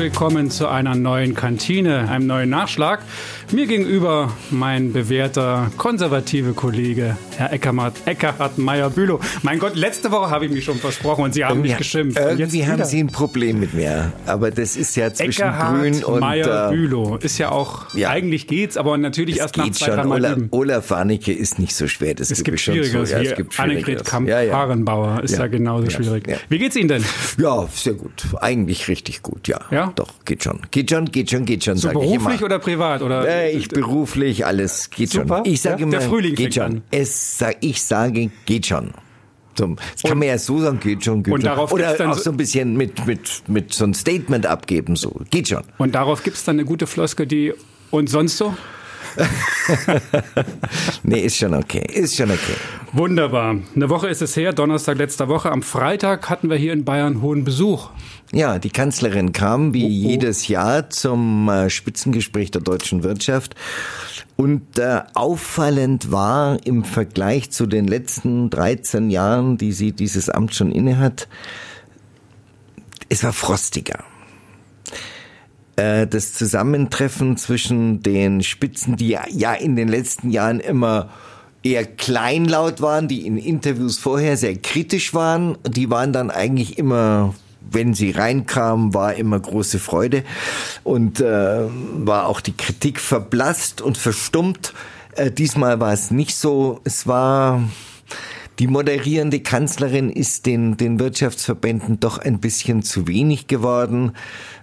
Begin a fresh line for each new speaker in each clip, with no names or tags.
willkommen zu einer neuen Kantine, einem neuen Nachschlag. Mir gegenüber mein bewährter konservative Kollege, Herr Eckerhard, Eckerhard Meyer-Bülow. Mein Gott, letzte Woche habe ich mich schon versprochen und Sie haben mich geschimpft.
Irgendwie haben Sie ein Problem mit mir, aber das ist ja zwischen
Eckerhard
Grün und...
Meyer-Bülow ist ja auch,
ja.
eigentlich geht's, aber natürlich
es
erst nach zwei,
schon.
drei Mal
Olaf. Olaf Warnecke ist nicht so schwer, das
Es gibt Schwierigeres,
zu. Ja, es gibt
Annegret. Kamp-Harenbauer ist ja,
Ja.
genauso
Ja.
schwierig.
Ja.
Wie geht's Ihnen denn?
Ja, sehr gut. Eigentlich richtig gut, ja.
Ja?
Doch, geht schon. Geht schon, geht schon, geht schon,
So
sage ich
beruflich
immer.
oder privat? Oder?
Äh, ich beruflich, alles geht
Super,
schon. Ich sage
ja.
immer,
Der Frühling
geht schon. Es, ich sage, geht schon. So, das kann man ja so sagen, geht schon, geht
und
schon.
darauf
Oder
dann
auch
so-
ein bisschen mit, mit, mit so ein Statement abgeben, so, geht schon.
Und darauf gibt's dann eine gute Floskel, die und sonst so?
Nee, ist schon okay, ist schon okay.
Wunderbar. Eine Woche ist es her, Donnerstag letzter Woche. Am Freitag hatten wir hier in Bayern hohen Besuch.
Ja, die Kanzlerin kam wie
Oh,
jedes Jahr zum äh, Spitzengespräch der deutschen Wirtschaft. Und äh, auffallend war im Vergleich zu den letzten 13 Jahren, die sie dieses Amt schon innehat, es war frostiger. Äh, Das Zusammentreffen zwischen den Spitzen, die ja- in den letzten Jahren immer eher kleinlaut waren, die in Interviews vorher sehr kritisch waren, die waren dann eigentlich immer wenn sie reinkamen, war immer große Freude und äh, war auch die Kritik verblasst und verstummt. Äh, diesmal war es nicht so. Es war die moderierende Kanzlerin ist den, den Wirtschaftsverbänden doch ein bisschen zu wenig geworden.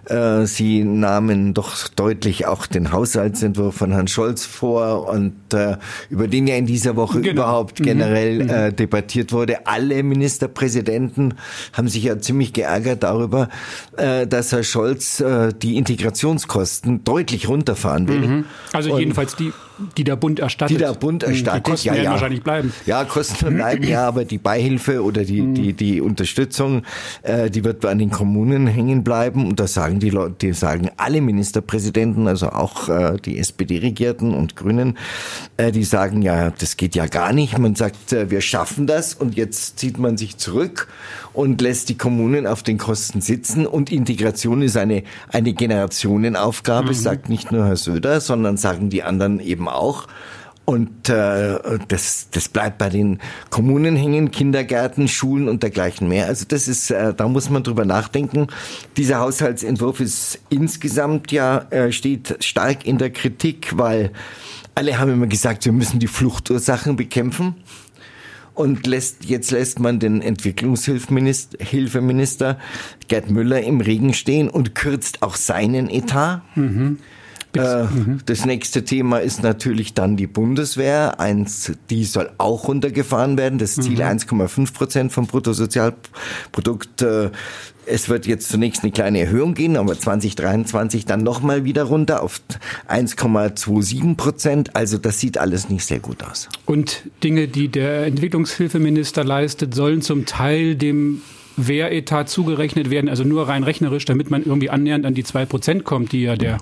Äh, Sie nahmen doch deutlich auch den Haushaltsentwurf von Herrn Scholz vor und äh, über den ja in dieser Woche
Genau.
überhaupt generell äh, debattiert wurde. Alle Ministerpräsidenten haben sich ja ziemlich geärgert darüber, dass Herr Scholz die Integrationskosten deutlich runterfahren will.
Also
Und-
jedenfalls die, die der Bund erstattet.
die der Bund erstattet,
Die Kosten
ja,
werden
ja.
wahrscheinlich bleiben.
Ja, Kosten bleiben, ja, aber die Beihilfe oder die, die, die Unterstützung, äh, die wird an den Kommunen hängen bleiben. Und das sagen die Leute, die sagen alle Ministerpräsidenten, also auch äh, die SPD-Regierten und Grünen, äh, die sagen ja, das geht ja gar nicht. Man sagt, äh, wir schaffen das und jetzt zieht man sich zurück und lässt die Kommunen auf den Kosten sitzen. Und Integration ist eine, eine Generationenaufgabe, sagt nicht nur Herr Söder, sondern sagen die anderen eben auch. Und äh, das, das bleibt bei den Kommunen hängen, Kindergärten, Schulen und dergleichen mehr. Also das ist, äh, da muss man drüber nachdenken. Dieser Haushaltsentwurf ist insgesamt ja äh, steht stark in der Kritik, weil alle haben immer gesagt, wir müssen die Fluchtursachen bekämpfen. Und lässt, jetzt lässt man den Entwicklungshilfeminister Hilfeminister Gerd Müller im Regen stehen und kürzt auch seinen Etat. Äh, Das nächste Thema ist natürlich dann die Bundeswehr. Eins, die soll auch runtergefahren werden. Das Ziel 1,5 Prozent vom Bruttosozialprodukt. äh, Es wird jetzt zunächst eine kleine Erhöhung gehen, aber 2023 dann nochmal wieder runter auf 1,27 Prozent. Also das sieht alles nicht sehr gut aus.
Und Dinge, die der Entwicklungshilfeminister leistet, sollen zum Teil dem Wehretat zugerechnet werden, also nur rein rechnerisch, damit man irgendwie annähernd an die zwei Prozent kommt, die ja der,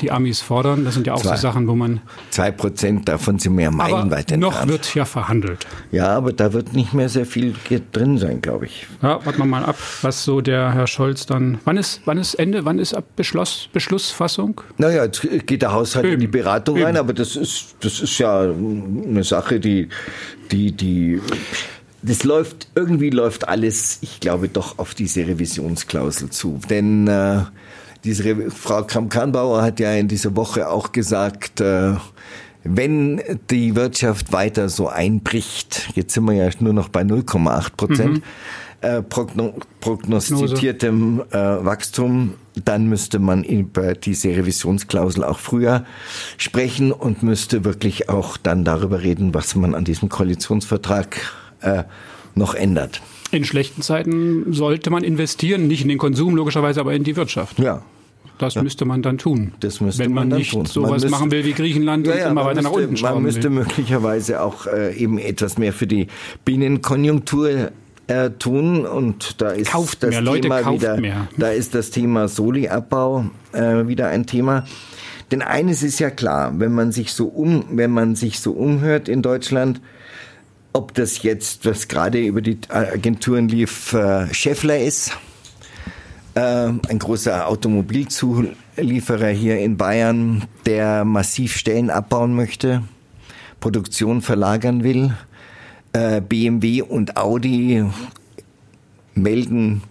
die Amis fordern. Das sind ja auch
Zwei.
so Sachen, wo man.
Zwei Prozent davon sind mehr meilenweit
noch
entfernt.
wird ja verhandelt.
Ja, aber da wird nicht mehr sehr viel drin sein, glaube ich.
Ja, warten wir mal ab, was so der Herr Scholz dann. Wann ist, wann ist Ende? Wann ist ab Beschluss, Beschlussfassung?
Naja, jetzt geht der Haushalt in
Eben.
die Beratung
Eben.
rein, aber das ist, das ist ja eine Sache, die, die, die, das läuft, irgendwie läuft alles, ich glaube, doch auf diese Revisionsklausel zu. Denn äh, diese Re Frau Kramp-Karrenbauer hat ja in dieser Woche auch gesagt, äh, wenn die Wirtschaft weiter so einbricht, jetzt sind wir ja nur noch bei 0,8 Prozent, äh, progno prognostiziertem äh, Wachstum, dann müsste man über diese Revisionsklausel auch früher sprechen und müsste wirklich auch dann darüber reden, was man an diesem Koalitionsvertrag äh, noch ändert.
In schlechten Zeiten sollte man investieren, nicht in den Konsum logischerweise, aber in die Wirtschaft.
Ja.
Das müsste man dann tun.
Das müsste
wenn man,
man dann
nicht
tun.
sowas
Man müsste-
machen will wie Griechenland und immer
man
weiter nach
müsste,
unten
Man
schrauben
müsste
will.
möglicherweise auch äh, eben etwas mehr für die Binnenkonjunktur äh, tun und da ist
Kauft
das
mehr, Leute,
Thema
kauft
wieder,
mehr.
da ist das Thema Soli-Abbau äh, wieder ein Thema. Denn eines ist ja klar, wenn man sich so um, wenn man sich so umhört in Deutschland, ob das jetzt, was gerade über die Agenturen lief, äh, Scheffler ist äh, ein großer Automobilzulieferer hier in Bayern, der massiv Stellen abbauen möchte, Produktion verlagern will. Äh, BMW und Audi melden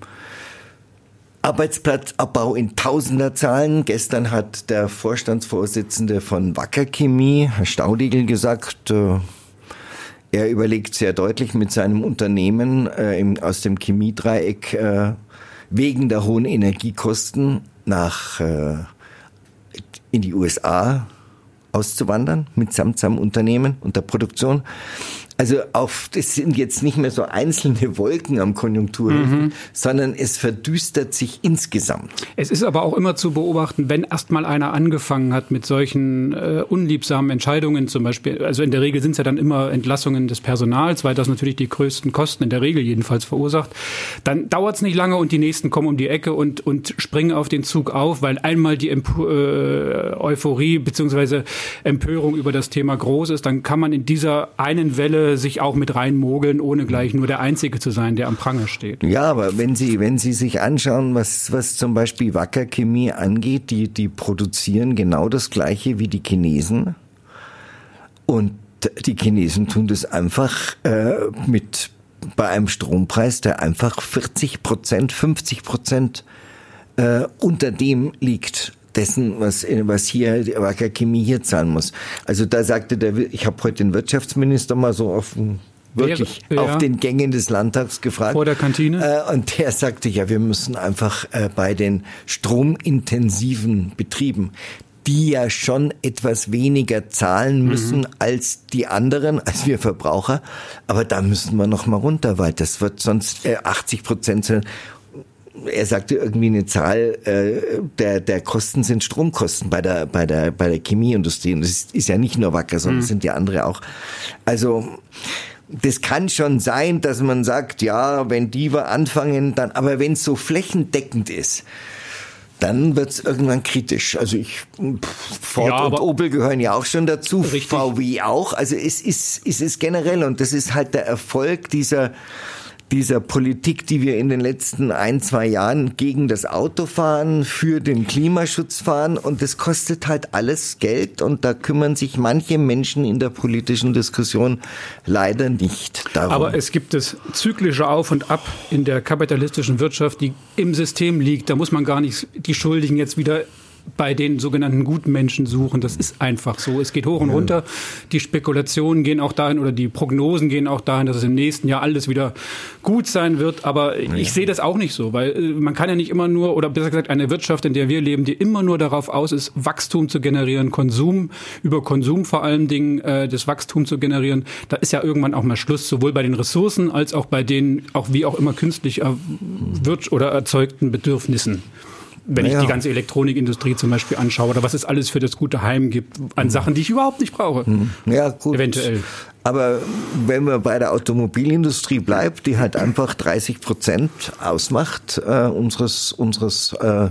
Arbeitsplatzabbau in Tausenderzahlen. Gestern hat der Vorstandsvorsitzende von Wacker Chemie, Herr Staudigel, gesagt, er überlegt sehr deutlich mit seinem Unternehmen äh, im, aus dem Chemiedreieck äh, wegen der hohen Energiekosten nach äh, in die USA auszuwandern mitsamt seinem Unternehmen und der Produktion. Also auf, das sind jetzt nicht mehr so einzelne Wolken am Konjunkturhöfen, mhm. sondern es verdüstert sich insgesamt.
Es ist aber auch immer zu beobachten, wenn erst mal einer angefangen hat mit solchen äh, unliebsamen Entscheidungen, zum Beispiel, also in der Regel sind es ja dann immer Entlassungen des Personals, weil das natürlich die größten Kosten in der Regel jedenfalls verursacht, dann dauert es nicht lange und die nächsten kommen um die Ecke und, und springen auf den Zug auf, weil einmal die Emp äh, Euphorie beziehungsweise Empörung über das Thema groß ist, dann kann man in dieser einen Welle sich auch mit reinmogeln, ohne gleich nur der Einzige zu sein, der am Pranger steht.
Ja, aber wenn Sie, wenn Sie sich anschauen, was, was zum Beispiel Wacker Chemie angeht, die, die produzieren genau das Gleiche wie die Chinesen. Und die Chinesen tun das einfach äh, mit bei einem Strompreis, der einfach 40 Prozent, 50 Prozent äh, unter dem liegt dessen, was, was hier die Wacker Chemie hier zahlen muss. Also da sagte der, ich habe heute den Wirtschaftsminister mal so auf wirklich Wäre, auf den Gängen des Landtags gefragt.
Vor der Kantine?
Äh, und der sagte, ja, wir müssen einfach äh, bei den stromintensiven Betrieben, die ja schon etwas weniger zahlen müssen mhm. als die anderen, als wir Verbraucher. Aber da müssen wir noch mal runter, weil das wird sonst äh, 80 Prozent sein er sagte irgendwie eine Zahl, äh, der, der Kosten sind Stromkosten bei der, bei der, bei der Chemieindustrie. Und das ist, ist ja nicht nur Wacker, sondern mhm. sind die andere auch. Also, das kann schon sein, dass man sagt, ja, wenn die wir anfangen, dann, aber wenn es so flächendeckend ist, dann wird es irgendwann kritisch. Also ich, Ford ja, und Opel gehören ja auch schon dazu, richtig. VW auch. Also es ist, es ist generell und das ist halt der Erfolg dieser dieser Politik, die wir in den letzten ein, zwei Jahren gegen das Autofahren, für den Klimaschutz fahren. Und das kostet halt alles Geld. Und da kümmern sich manche Menschen in der politischen Diskussion leider nicht
darum. Aber es gibt das zyklische Auf und Ab in der kapitalistischen Wirtschaft, die im System liegt. Da muss man gar nicht die Schuldigen jetzt wieder bei den sogenannten guten Menschen suchen. Das ist einfach so. Es geht hoch und runter. Die Spekulationen gehen auch dahin oder die Prognosen gehen auch dahin, dass es im nächsten Jahr alles wieder gut sein wird. Aber ja. ich sehe das auch nicht so, weil äh, man kann ja nicht immer nur, oder besser gesagt, eine Wirtschaft, in der wir leben, die immer nur darauf aus ist, Wachstum zu generieren, Konsum, über Konsum vor allen Dingen äh, das Wachstum zu generieren. Da ist ja irgendwann auch mal Schluss, sowohl bei den Ressourcen als auch bei den, auch wie auch immer künstlich er, oder erzeugten Bedürfnissen wenn naja. ich die ganze Elektronikindustrie zum Beispiel anschaue oder was es alles für das gute Heim gibt an mhm. Sachen, die ich überhaupt nicht brauche. Mhm.
Ja, gut. Eventuell. Aber wenn man bei der Automobilindustrie bleibt, die halt einfach 30 Prozent ausmacht äh, unseres unseres äh,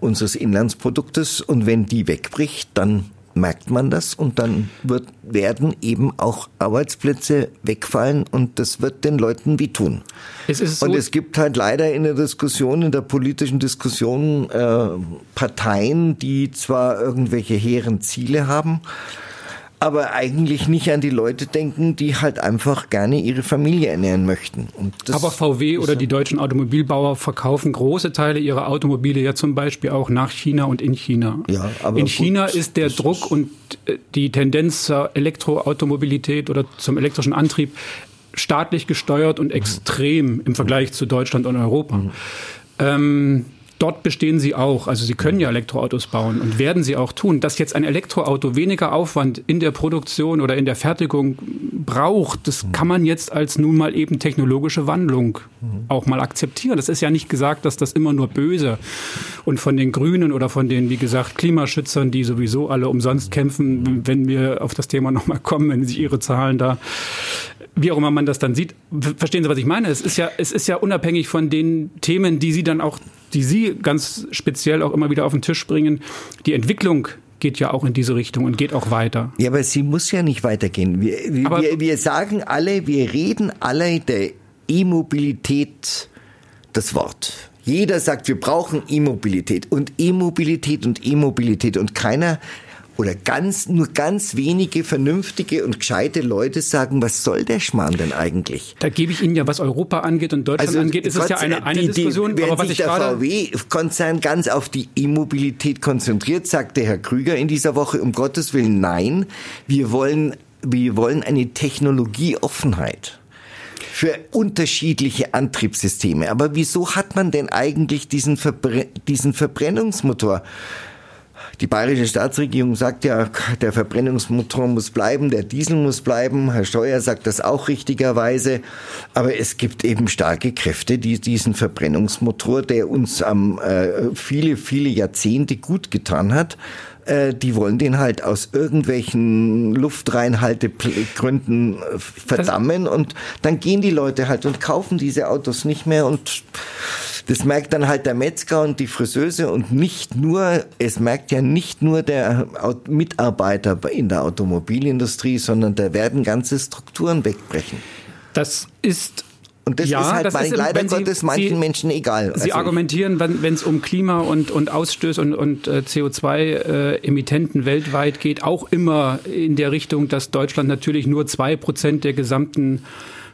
unseres Inlandsproduktes und wenn die wegbricht, dann merkt man das und dann wird, werden eben auch Arbeitsplätze wegfallen und das wird den Leuten wehtun. Es ist so und es gibt halt leider in der Diskussion, in der politischen Diskussion äh, Parteien, die zwar irgendwelche hehren Ziele haben, aber eigentlich nicht an die Leute denken, die halt einfach gerne ihre Familie ernähren möchten.
aber VW oder die deutschen Automobilbauer verkaufen große Teile ihrer Automobile ja zum Beispiel auch nach China und in China. Ja, aber in China gut, ist der Druck und äh, die Tendenz zur Elektroautomobilität oder zum elektrischen Antrieb staatlich gesteuert und mhm. extrem im Vergleich zu Deutschland und Europa. Mhm. Ähm, dort bestehen sie auch. Also sie können ja Elektroautos bauen und werden sie auch tun. Dass jetzt ein Elektroauto weniger Aufwand in der Produktion oder in der Fertigung braucht, das kann man jetzt als nun mal eben technologische Wandlung auch mal akzeptieren. Das ist ja nicht gesagt, dass das immer nur böse und von den Grünen oder von den, wie gesagt, Klimaschützern, die sowieso alle umsonst kämpfen, wenn wir auf das Thema nochmal kommen, wenn sich ihre Zahlen da wie auch immer man das dann sieht. Verstehen Sie, was ich meine? Es ist ja, es ist ja unabhängig von den Themen, die Sie dann auch, die Sie ganz speziell auch immer wieder auf den Tisch bringen. Die Entwicklung geht ja auch in diese Richtung und geht auch weiter.
Ja, aber sie muss ja nicht weitergehen. Wir, wir, wir sagen alle, wir reden alle der E-Mobilität das Wort. Jeder sagt, wir brauchen E-Mobilität und E-Mobilität und E-Mobilität und keiner oder ganz, nur ganz wenige vernünftige und gescheite Leute sagen, was soll der Schmarrn denn eigentlich?
Da gebe ich Ihnen ja, was Europa angeht und Deutschland also, angeht, ist es ja eine, eine die, Diskussion.
Die, aber was sich der VW-Konzern ganz auf die E-Mobilität konzentriert, sagte Herr Krüger in dieser Woche, um Gottes Willen, nein, wir wollen, wir wollen eine Technologieoffenheit für unterschiedliche Antriebssysteme. Aber wieso hat man denn eigentlich diesen, Verbre diesen Verbrennungsmotor? Die bayerische Staatsregierung sagt ja, der Verbrennungsmotor muss bleiben, der Diesel muss bleiben. Herr Steuer sagt das auch richtigerweise. Aber es gibt eben starke Kräfte, die diesen Verbrennungsmotor, der uns am äh, viele, viele Jahrzehnte gut getan hat, äh, die wollen den halt aus irgendwelchen Luftreinhaltegründen äh, verdammen und dann gehen die Leute halt und kaufen diese Autos nicht mehr und das merkt dann halt der Metzger und die Friseuse und nicht nur, es merkt ja nicht nur der Mitarbeiter in der Automobilindustrie, sondern da werden ganze Strukturen wegbrechen.
Das ist
und das ja, ist halt das ist, leider Gottes manchen Sie, Menschen egal.
Sie also argumentieren, wenn es um Klima und, und Ausstöße und, und äh, CO2-Emittenten äh, weltweit geht, auch immer in der Richtung, dass Deutschland natürlich nur zwei Prozent der gesamten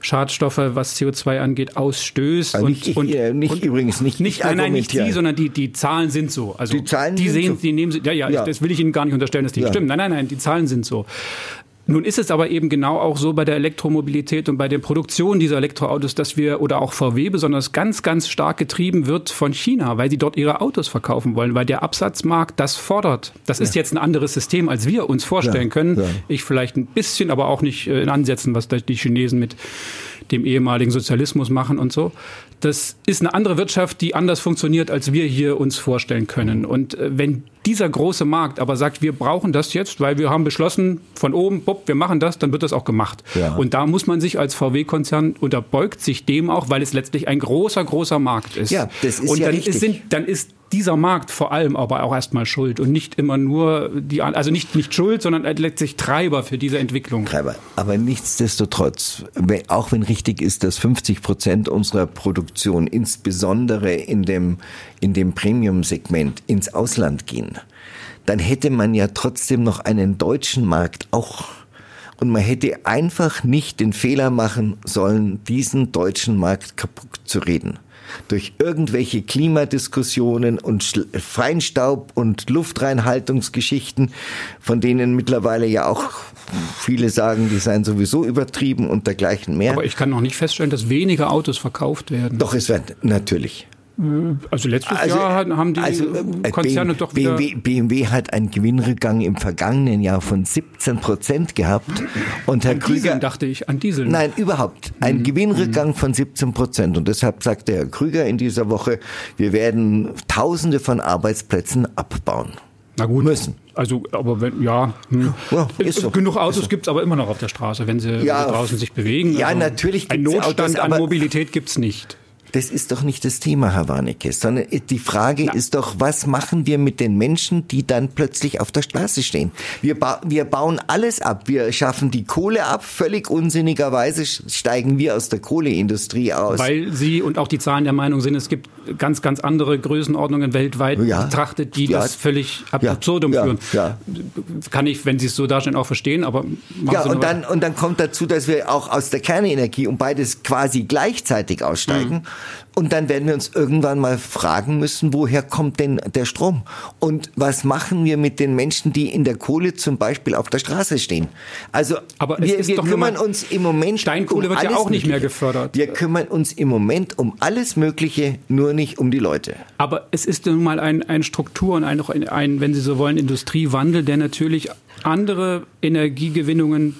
Schadstoffe, was CO2 angeht, ausstößt.
Also nicht, und, ich, nicht und, übrigens nicht,
nicht nein, nein, nicht die, sondern die, die Zahlen sind so. Also
die Zahlen
die sehen,
so.
die nehmen sie, ja, ja, ja. das will ich Ihnen gar nicht unterstellen, dass die ja. stimmen. Nein, nein, nein, die Zahlen sind so. Nun ist es aber eben genau auch so bei der Elektromobilität und bei der Produktion dieser Elektroautos, dass wir oder auch VW besonders ganz, ganz stark getrieben wird von China, weil sie dort ihre Autos verkaufen wollen, weil der Absatzmarkt das fordert. Das ist jetzt ein anderes System, als wir uns vorstellen ja, können. Ja. Ich vielleicht ein bisschen, aber auch nicht äh, in Ansätzen, was die Chinesen mit dem ehemaligen Sozialismus machen und so. Das ist eine andere Wirtschaft, die anders funktioniert, als wir hier uns vorstellen können. Und äh, wenn dieser große Markt aber sagt, wir brauchen das jetzt, weil wir haben beschlossen, von oben, bopp, wir machen das, dann wird das auch gemacht. Ja. Und da muss man sich als VW-Konzern unterbeugt sich dem auch, weil es letztlich ein großer, großer Markt ist.
Ja, das ist
und
ja
dann
richtig.
Sind, dann ist dieser Markt vor allem aber auch erstmal schuld und nicht immer nur die, also nicht, nicht schuld, sondern letztlich Treiber für diese Entwicklung.
Treiber. Aber nichtsdestotrotz, auch wenn richtig ist, dass 50 Prozent unserer Produktion insbesondere in dem, in dem Premium-Segment ins Ausland gehen, dann hätte man ja trotzdem noch einen deutschen Markt auch. Und man hätte einfach nicht den Fehler machen sollen, diesen deutschen Markt kaputt zu reden durch irgendwelche Klimadiskussionen und Feinstaub und Luftreinhaltungsgeschichten, von denen mittlerweile ja auch viele sagen, die seien sowieso übertrieben und dergleichen mehr.
Aber ich kann noch nicht feststellen, dass weniger Autos verkauft werden.
Doch, es wird natürlich.
Also letztes also, Jahr haben die also, äh, Konzerne
BMW,
doch wieder...
BMW, BMW hat einen Gewinnrückgang im vergangenen Jahr von 17 Prozent gehabt. Und Herr
an
Krüger...
Dieseln, dachte ich, an Diesel.
Nein, überhaupt. Ein mhm. Gewinnrückgang von 17 Prozent. Und deshalb sagte Herr Krüger in dieser Woche, wir werden Tausende von Arbeitsplätzen abbauen.
Na gut.
Müssen.
Also, aber wenn, ja, hm. ja so. genug Autos so. gibt's aber immer noch auf der Straße, wenn sie, ja, draußen sich bewegen.
Ja,
also
natürlich.
Ein Notstand Autos, an Mobilität gibt's nicht.
Das ist doch nicht das Thema, Herr Warnecke, sondern die Frage Na. ist doch, was machen wir mit den Menschen, die dann plötzlich auf der Straße stehen? Wir, ba wir bauen alles ab. Wir schaffen die Kohle ab. Völlig unsinnigerweise steigen wir aus der Kohleindustrie aus.
Weil Sie und auch die Zahlen der Meinung sind, es gibt ganz, ganz andere Größenordnungen weltweit ja. betrachtet, die ja. das völlig ab ja. absurdum führen. Kann ich, wenn Sie es so darstellen, auch verstehen, aber
ja, und dann, und dann kommt dazu, dass wir auch aus der Kernenergie und beides quasi gleichzeitig aussteigen. Mhm. Und dann werden wir uns irgendwann mal fragen müssen, woher kommt denn der Strom? Und was machen wir mit den Menschen, die in der Kohle zum Beispiel auf der Straße stehen? Also
Aber wir, wir kümmern
uns im Moment
Steinkohle um wird ja auch nicht mehr gefördert.
Wir kümmern uns im Moment um alles Mögliche, nur nicht um die Leute.
Aber es ist nun mal ein, ein Struktur und ein, ein, wenn Sie so wollen, Industriewandel, der natürlich andere Energiegewinnungen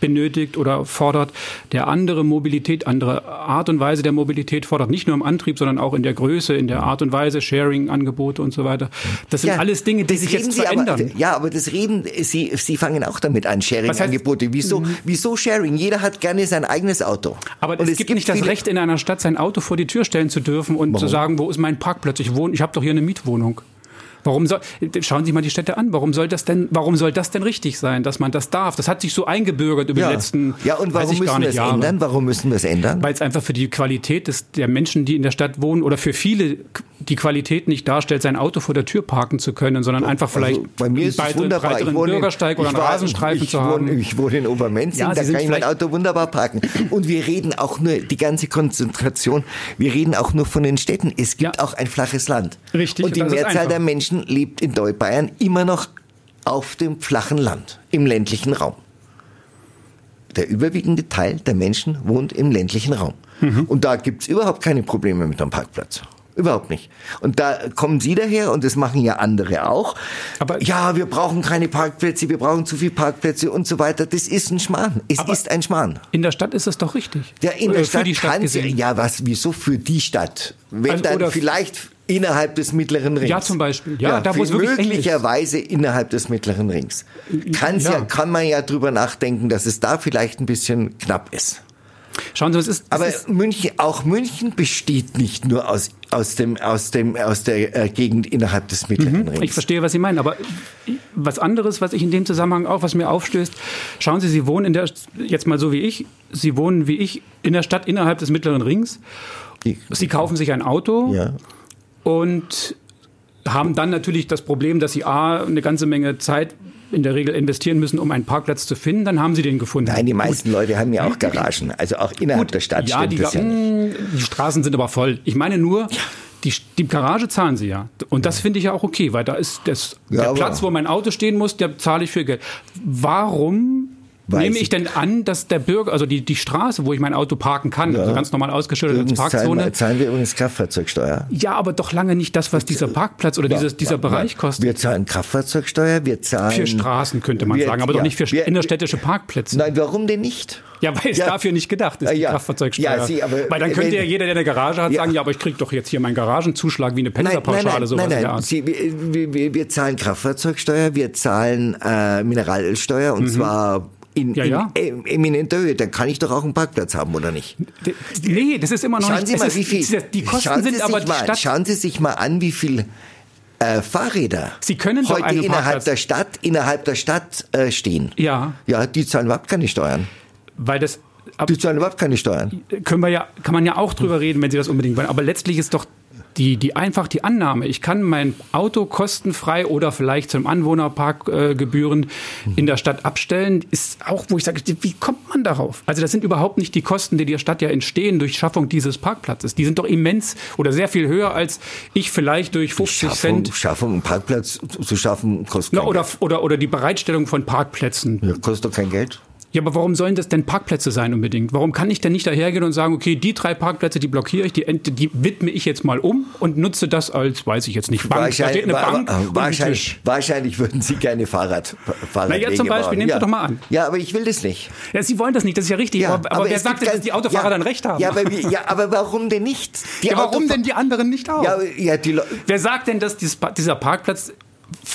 benötigt oder fordert, der andere Mobilität, andere Art und Weise der Mobilität fordert. Nicht nur im Antrieb, sondern auch in der Größe, in der Art und Weise, Sharing-Angebote und so weiter. Das sind ja, alles Dinge, die sich jetzt verändern.
Aber, ja, aber das reden, Sie, Sie fangen auch damit an, Sharing-Angebote. Wieso, mhm. wieso Sharing? Jeder hat gerne sein eigenes Auto.
Aber es, es gibt, gibt nicht das Recht, in einer Stadt sein Auto vor die Tür stellen zu dürfen und Warum? zu sagen, wo ist mein Parkplatz? Ich wohne, ich habe doch hier eine Mietwohnung. Warum soll, schauen Sie mal die Städte an. Warum soll das denn, warum soll das denn richtig sein, dass man das darf? Das hat sich so eingebürgert über
ja.
die letzten
Ja, und warum müssen wir es ändern? Warum müssen wir es ändern?
Weil es einfach für die Qualität des, der Menschen, die in der Stadt wohnen oder für viele die Qualität nicht darstellt, sein Auto vor der Tür parken zu können, sondern einfach also vielleicht
also bei mir ist
einen
wunderbar.
breiteren
wohne,
Bürgersteig oder einen
war,
Rasenstreifen
ich
zu
wohne,
haben.
Ich wohne in Obermenzing, ja, da kann ich mein Auto wunderbar parken. Und wir reden auch nur, die ganze Konzentration, wir reden auch nur von den Städten. Es gibt ja. auch ein flaches Land.
Richtig.
Und die Mehrzahl der Menschen lebt in Bayern immer noch auf dem flachen Land, im ländlichen Raum. Der überwiegende Teil der Menschen wohnt im ländlichen Raum. Mhm. Und da gibt's überhaupt keine Probleme mit einem Parkplatz. Überhaupt nicht. Und da kommen Sie daher, und das machen ja andere auch. Aber ja, wir brauchen keine Parkplätze, wir brauchen zu viele Parkplätze und so weiter. Das ist ein Schmarrn. Es ist ein Schmarrn.
In der Stadt ist es doch richtig.
Ja, in der
äh,
Stadt,
für die Stadt
kann
gesehen.
Ja, was, wieso für die Stadt? Wenn also, dann vielleicht innerhalb des mittleren Rings.
Ja, zum Beispiel. Ja, ja da wo es wirklich
möglicherweise innerhalb des mittleren Rings. Kann's ja. ja. kann man ja drüber nachdenken, dass es da vielleicht ein bisschen knapp ist.
Schauen Sie, es ist.
Aber
ist
München, auch München besteht nicht nur aus aus dem aus dem aus der äh, Gegend innerhalb des mittleren mhm, Rings.
Ich verstehe, was Sie meinen, aber was anderes, was ich in dem Zusammenhang auch, was mir aufstößt, schauen Sie, Sie wohnen in der jetzt mal so wie ich, Sie wohnen wie ich in der Stadt innerhalb des mittleren Rings. Sie kaufen sich ein Auto.
Ja.
Und haben dann natürlich das Problem, dass sie A, eine ganze Menge Zeit in der Regel investieren müssen, um einen Parkplatz zu finden, dann haben sie den gefunden.
Nein, die meisten Gut. Leute haben ja auch Garagen, also auch innerhalb Gut. der Stadt
ja, die, das ja nicht. Die Straßen sind aber voll. Ich meine nur, die, die Garage zahlen sie ja. Und das finde ich ja auch okay, weil da ist das, ja, der Platz, wo mein Auto stehen muss, der zahle ich für Geld. Warum Weiß Nehme ich denn an, dass der Bürger, also die, die Straße, wo ich mein Auto parken kann, ja. also ganz normal ausgeschildert als Parkzone.
Zahlen, zahlen wir übrigens Kraftfahrzeugsteuer.
Ja, aber doch lange nicht das, was dieser Parkplatz oder ja, dieses, dieser ja, Bereich kostet.
Wir zahlen Kraftfahrzeugsteuer, wir zahlen.
Für Straßen könnte man wir, sagen, aber doch nicht für wir, innerstädtische Parkplätze.
Nein, warum denn nicht?
Ja, weil es dafür nicht gedacht ist, die Kraftfahrzeugsteuer. Ja, Sie, aber, weil dann könnte ja jeder, der eine Garage hat, sagen, ja, aber ich kriege doch jetzt hier meinen Garagenzuschlag wie eine Pendlerpauschale,
sowas nein, nein, nein. Sie, wir, wir, wir, zahlen Kraftfahrzeugsteuer, wir zahlen äh, Mineralölsteuer und mhm. zwar in, ja, ja. in eminenter Höhe, dann kann ich doch auch einen Parkplatz haben, oder nicht?
Nee, das ist immer noch
schauen
nicht.
Sie mal, wie viel,
die Kosten sind aber
mal,
Stadt
Schauen Sie sich mal an, wie viel äh, Fahrräder
Sie können
heute innerhalb der Stadt innerhalb der Stadt äh, stehen.
Ja.
Ja, die zahlen überhaupt keine Steuern.
Weil das
die zahlen überhaupt keine Steuern.
Können wir ja, kann man ja auch drüber reden, wenn Sie das unbedingt wollen. Aber letztlich ist doch die, die einfach die Annahme, ich kann mein Auto kostenfrei oder vielleicht zum Anwohnerparkgebühren äh, in der Stadt abstellen, ist auch, wo ich sage, wie kommt man darauf? Also das sind überhaupt nicht die Kosten, die der Stadt ja entstehen durch Schaffung dieses Parkplatzes. Die sind doch immens oder sehr viel höher, als ich vielleicht durch 50
Schaffung,
Cent.
Schaffung, einen Parkplatz zu schaffen, kostet
Na, oder, oder, oder die Bereitstellung von Parkplätzen.
Ja, kostet doch kein Geld.
Ja, aber warum sollen das denn Parkplätze sein unbedingt? Warum kann ich denn nicht dahergehen und sagen, okay, die drei Parkplätze, die blockiere ich, die, die widme ich jetzt mal um und nutze das als, weiß ich jetzt nicht, Bank.
Wahrscheinlich, Bank wahrscheinlich, wahrscheinlich würden Sie gerne Fahrrad, Fahrrad
Na ja, zum Beispiel, nehmen
ja.
Sie doch mal an.
Ja, aber ich will das nicht.
Ja, Sie wollen das nicht, das ist ja richtig. Ja, aber, aber wer sagt denn, dass die Autofahrer
ja,
dann recht haben?
Ja, aber, ja, aber warum denn nicht?
ja, warum denn die anderen nicht auch?
Ja, ja, die
wer sagt denn, dass dieses, dieser Parkplatz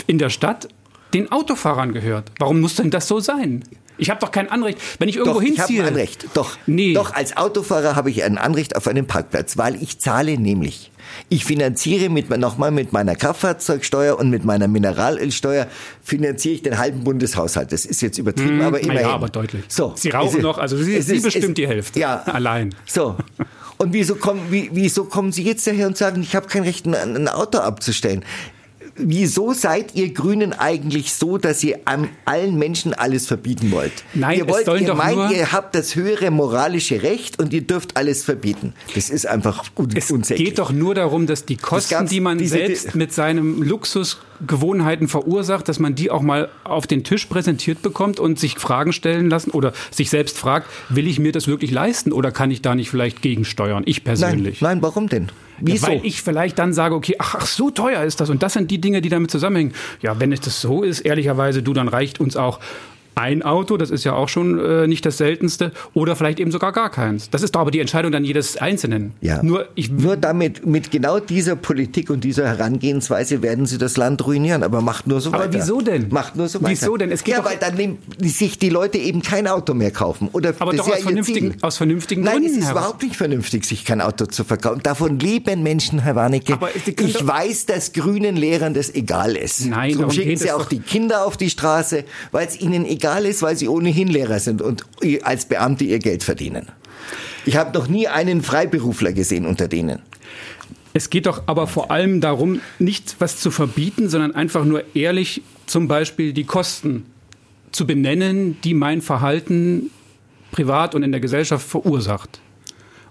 in der Stadt den Autofahrern gehört? Warum muss denn das so sein? Ich habe doch kein Anrecht, wenn ich irgendwo
doch,
hinziehe.
Ich habe ein Anrecht. Doch. Nee. Doch als Autofahrer habe ich ein Anrecht auf einen Parkplatz, weil ich zahle nämlich. Ich finanziere mit nochmal mit meiner Kraftfahrzeugsteuer und mit meiner Mineralölsteuer finanziere ich den halben Bundeshaushalt. Das ist jetzt übertrieben, hm, aber immerhin. Ja,
aber deutlich. So. Sie rauchen noch, also Sie, Sie ist, bestimmt ist, die Hälfte.
Ja.
Allein.
So. Und wieso kommen, wie, wieso kommen Sie jetzt daher und sagen, ich habe kein Recht, ein, ein Auto abzustellen? Wieso seid ihr Grünen eigentlich so, dass ihr allen Menschen alles verbieten wollt?
Nein,
ihr wollt,
ihr
meint, ihr habt das höhere moralische Recht und ihr dürft alles verbieten. Das ist einfach un
es unsäglich. Es geht doch nur darum, dass die Kosten, die man selbst mit seinem Luxusgewohnheiten verursacht, dass man die auch mal auf den Tisch präsentiert bekommt und sich Fragen stellen lassen oder sich selbst fragt, will ich mir das wirklich leisten oder kann ich da nicht vielleicht gegensteuern? Ich persönlich.
Nein, nein warum denn?
Wieso? Weil ich vielleicht dann sage, okay, ach, ach, so teuer ist das und das sind die Dinge, die damit zusammenhängen. Ja, wenn es das so ist, ehrlicherweise, du, dann reicht uns auch ein Auto, das ist ja auch schon äh, nicht das seltenste, oder vielleicht eben sogar gar keins. Das ist doch aber die Entscheidung dann jedes Einzelnen.
Ja. Nur, ich, nur damit, mit genau dieser Politik und dieser Herangehensweise werden sie das Land ruinieren, aber macht nur so
aber
weiter.
Aber wieso denn?
Macht nur so weiter.
Wieso denn?
Es geht ja, weil dann nehmen sich die Leute eben kein Auto mehr kaufen. Oder
aber doch aus, vernünftigen, aus vernünftigen
Nein,
Gründen.
Nein, es ist überhaupt nicht vernünftig, sich kein Auto zu verkaufen. Davon leben Menschen, Herr Warnecke. Ich weiß, dass grünen Lehrern das egal ist.
Nein,
Darum schicken sie auch die Kinder auf die Straße, weil es ihnen egal ist, weil sie ohne ohnehin Lehrer sind und als Beamte ihr Geld verdienen. Ich habe noch nie einen Freiberufler gesehen unter denen.
Es geht doch aber vor allem darum, nicht was zu verbieten, sondern einfach nur ehrlich zum Beispiel die Kosten zu benennen, die mein Verhalten privat und in der Gesellschaft verursacht.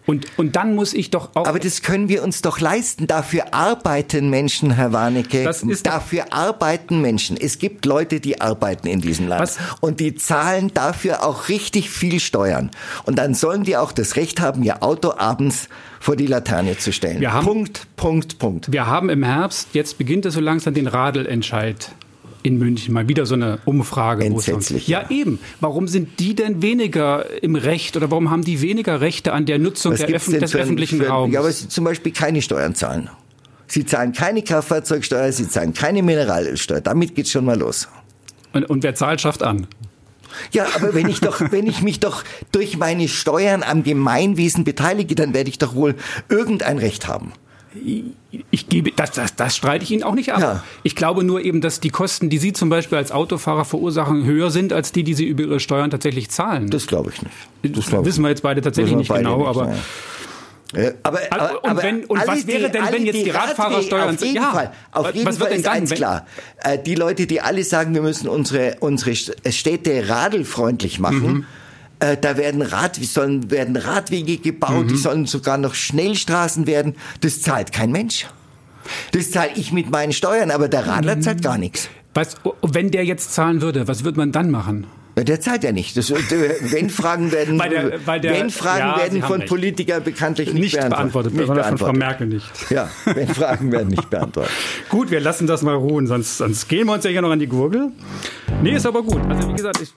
Und, und dann muss ich doch auch.
Aber das können wir uns doch leisten. Dafür arbeiten Menschen, Herr Warnecke. Das ist dafür arbeiten Menschen. Es gibt Leute, die arbeiten in diesem Land. Was? Und die zahlen dafür auch richtig viel Steuern. Und dann sollen die auch das Recht haben, ihr Auto abends vor die Laterne zu stellen.
Wir haben,
Punkt, Punkt, Punkt.
Wir haben im Herbst, jetzt beginnt es so langsam, den Radelentscheid in München. Mal wieder so eine Umfrage.
Entsetzlich.
Ja, eben. Warum sind die denn weniger im Recht oder warum haben die weniger Rechte an der Nutzung der Öff des für, öffentlichen für, Raums?
Ja, aber sie zum Beispiel keine Steuern zahlen. Sie zahlen keine Kraftfahrzeugsteuer, sie zahlen keine Mineralölsteuer. Damit geht's schon mal los.
Und, und wer zahlt, schafft an.
Ja, aber wenn ich doch, wenn ich mich doch durch meine Steuern am Gemeinwesen beteilige, dann werde ich doch wohl irgendein Recht haben
ich gebe, das, das, das streite ich Ihnen auch nicht ab. Ja. Ich glaube nur eben, dass die Kosten, die Sie zum Beispiel als Autofahrer verursachen, höher sind als die, die Sie über Ihre Steuern tatsächlich zahlen.
Das glaube ich nicht.
Das, das wissen wir jetzt beide tatsächlich nicht beide genau, nicht, aber.
Ja. Aber, aber,
und, wenn, und was wäre denn, wenn jetzt die, die Radfahrersteuern...
Auf jeden ja, Fall, auf jeden was Fall ist dann, eins klar. Äh, die Leute, die alle sagen, wir müssen unsere, unsere Städte radelfreundlich machen, mhm äh, da werden, Rad, sollen, werden Radwege gebaut, mhm. die sollen sogar noch Schnellstraßen werden. Das zahlt kein Mensch. Das zahle ich mit meinen Steuern, aber der Radler zahlt gar nichts.
Was, wenn der jetzt zahlen würde, was würde man dann machen?
Der zahlt ja nicht. Das, wenn Fragen werden,
bei der, bei der,
wenn Fragen ja, werden von. Politikern bekanntlich nicht,
nicht beantwortet.
Nicht
beantwortet. von Frau Merkel nicht.
Ja, wenn Fragen werden nicht beantwortet.
gut, wir lassen das mal ruhen, sonst, sonst gehen wir uns ja hier noch an die Gurgel. Nee, ist aber gut. Also wie gesagt, ich,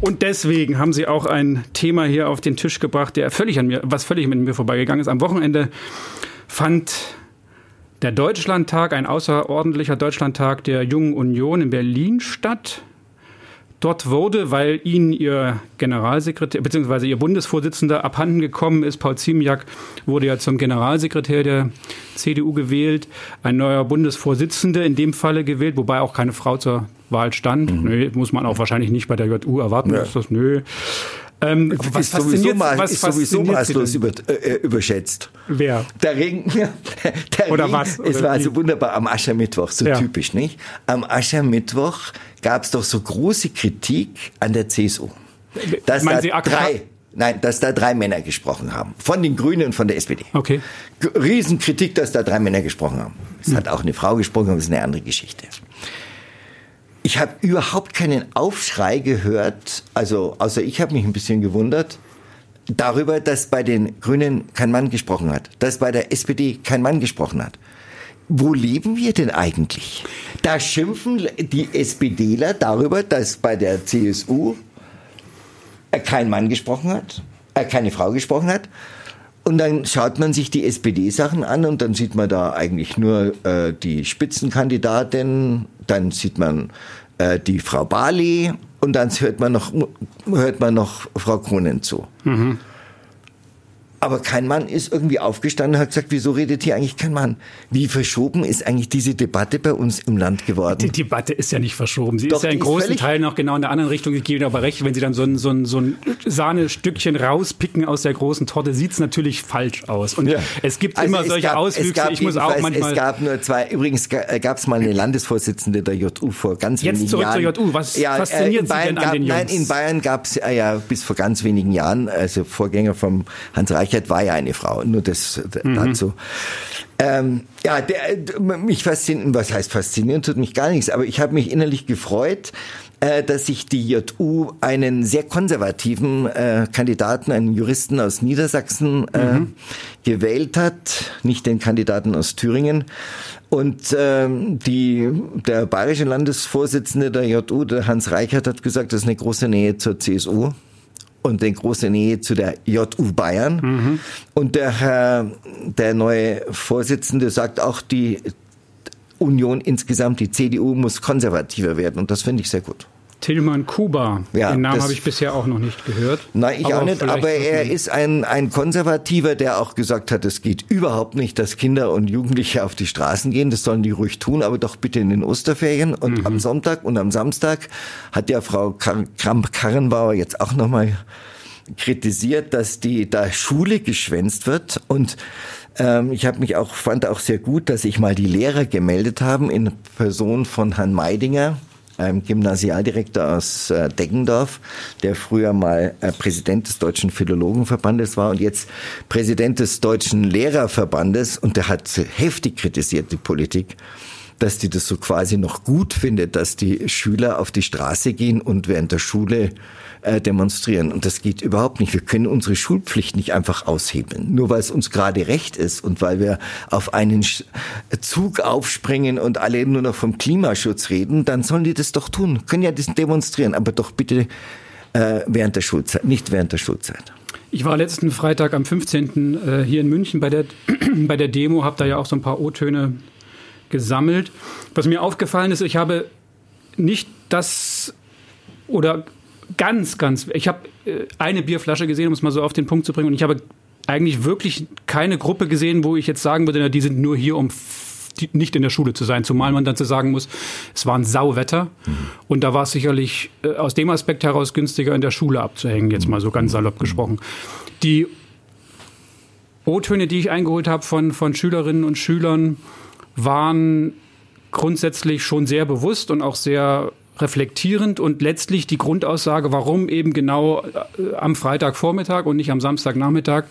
und deswegen haben sie auch ein Thema hier auf den Tisch gebracht, der völlig an mir, was völlig mit mir vorbeigegangen ist. Am Wochenende fand der Deutschlandtag, ein außerordentlicher Deutschlandtag der Jungen Union in Berlin statt. Dort wurde, weil ihnen ihr Generalsekretär bzw. ihr Bundesvorsitzender abhanden gekommen ist, Paul Ziemiak wurde ja zum Generalsekretär der CDU gewählt, ein neuer Bundesvorsitzender in dem Falle gewählt, wobei auch keine Frau zur Wahl stand. Mhm. Nö, muss man auch wahrscheinlich nicht bei der JU erwarten. Ja. Ist das, nö.
Ähm, was ist sowieso, mal, was ist sowieso maßlos über, äh, überschätzt.
Wer?
Der Regen. Der
Oder Regen, was?
Oder es war also wunderbar am Aschermittwoch, so ja. typisch, nicht? Am Aschermittwoch gab es doch so große Kritik an der CSU. Dass Meinen da Sie drei, Nein, dass da drei Männer gesprochen haben. Von den Grünen und von der SPD.
Okay.
Riesenkritik, dass da drei Männer gesprochen haben. Es hm. hat auch eine Frau gesprochen, aber das ist eine andere Geschichte. Ich habe überhaupt keinen Aufschrei gehört, also außer ich habe mich ein bisschen gewundert, darüber, dass bei den Grünen kein Mann gesprochen hat, dass bei der SPD kein Mann gesprochen hat. Wo leben wir denn eigentlich? Da schimpfen die SPDler darüber, dass bei der CSU kein Mann gesprochen hat, äh, keine Frau gesprochen hat. Und dann schaut man sich die SPD-Sachen an und dann sieht man da eigentlich nur äh, die Spitzenkandidatin, dann sieht man äh, die Frau Bali und dann hört man noch, hört man noch Frau Kronen zu. Mhm. Aber kein Mann ist irgendwie aufgestanden und hat gesagt, wieso redet hier eigentlich kein Mann? Wie verschoben ist eigentlich diese Debatte bei uns im Land geworden?
Die Debatte ist ja nicht verschoben. Sie Doch, ist ja in großen Teilen noch genau in der anderen Richtung. Ich gebe aber recht, wenn Sie dann so ein, so ein, so ein Sahnestückchen rauspicken aus der großen Torte, sieht es natürlich falsch aus. Und ja. es gibt also immer es solche gab, Auswüchse.
ich muss auch manchmal. Es gab nur zwei. Übrigens gab es mal eine Landesvorsitzende der JU vor ganz
Jetzt
wenigen Jahren.
Jetzt zurück zur JU. Was ja, fasziniert Sie denn
gab,
an den Jungs?
Nein, in Bayern gab es äh, ja bis vor ganz wenigen Jahren, also Vorgänger vom Hans Reich Reichert war ja eine Frau, nur das mhm. dazu. Ähm, ja, der, mich fasziniert, was heißt faszinieren, tut mich gar nichts, aber ich habe mich innerlich gefreut, äh, dass sich die JU einen sehr konservativen äh, Kandidaten, einen Juristen aus Niedersachsen äh, mhm. gewählt hat, nicht den Kandidaten aus Thüringen. Und ähm, die, der bayerische Landesvorsitzende der JU, der Hans Reichert, hat gesagt, das ist eine große Nähe zur CSU und eine große Nähe zu der JU Bayern. Mhm. Und der Herr, der neue Vorsitzende sagt auch, die Union insgesamt, die CDU muss konservativer werden und das finde ich sehr gut.
Tilman Kuba. Ja, Den Namen habe ich bisher auch noch nicht gehört.
Nein, ich aber auch nicht, aber er ist ein, ein Konservativer, der auch gesagt hat, es geht überhaupt nicht, dass Kinder und Jugendliche auf die Straßen gehen. Das sollen die ruhig tun, aber doch bitte in den Osterferien. Und mhm. am Sonntag und am Samstag hat ja Frau Kramp-Karrenbauer jetzt auch nochmal kritisiert, dass die da Schule geschwänzt wird und ähm, ich habe mich auch, fand auch sehr gut, dass sich mal die Lehrer gemeldet haben in Person von Herrn Meidinger, einem Gymnasialdirektor aus äh, Deggendorf, der früher mal äh, Präsident des Deutschen Philologenverbandes war und jetzt Präsident des Deutschen Lehrerverbandes. Und der hat heftig kritisiert die Politik dass die das so quasi noch gut findet, dass die Schüler auf die Straße gehen und während der Schule äh, demonstrieren. Und das geht überhaupt nicht. Wir können unsere Schulpflicht nicht einfach aushebeln. Nur weil es uns gerade recht ist und weil wir auf einen Zug aufspringen und alle nur noch vom Klimaschutz reden, dann sollen die das doch tun. Können ja das demonstrieren, aber doch bitte äh, während der Schulzeit, nicht während der Schulzeit.
Ich war letzten Freitag am 15. Äh, hier in München bei der, bei der Demo, habe da ja auch so ein paar O-Töne gesammelt. Was mir aufgefallen ist, ich habe nicht das oder ganz, ganz, ich habe äh, eine Bierflasche gesehen, um es mal so auf den Punkt zu bringen, und ich habe eigentlich wirklich keine Gruppe gesehen, wo ich jetzt sagen würde, na, die sind nur hier, um nicht in der Schule zu sein, zumal man dann zu sagen muss, es war ein Sauwetter mhm. und da war es sicherlich äh, aus dem Aspekt heraus günstiger, in der Schule abzuhängen, jetzt mal so ganz salopp gesprochen. Die O-Töne, die ich eingeholt habe von, von Schülerinnen und Schülern, waren grundsätzlich schon sehr bewusst und auch sehr reflektierend und letztlich die Grundaussage, warum eben genau äh, am Freitagvormittag und nicht am Samstagnachmittag.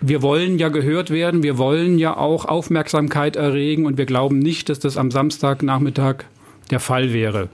Wir wollen ja gehört werden, wir wollen ja auch Aufmerksamkeit erregen und wir glauben nicht, dass das am Samstagnachmittag der Fall wäre.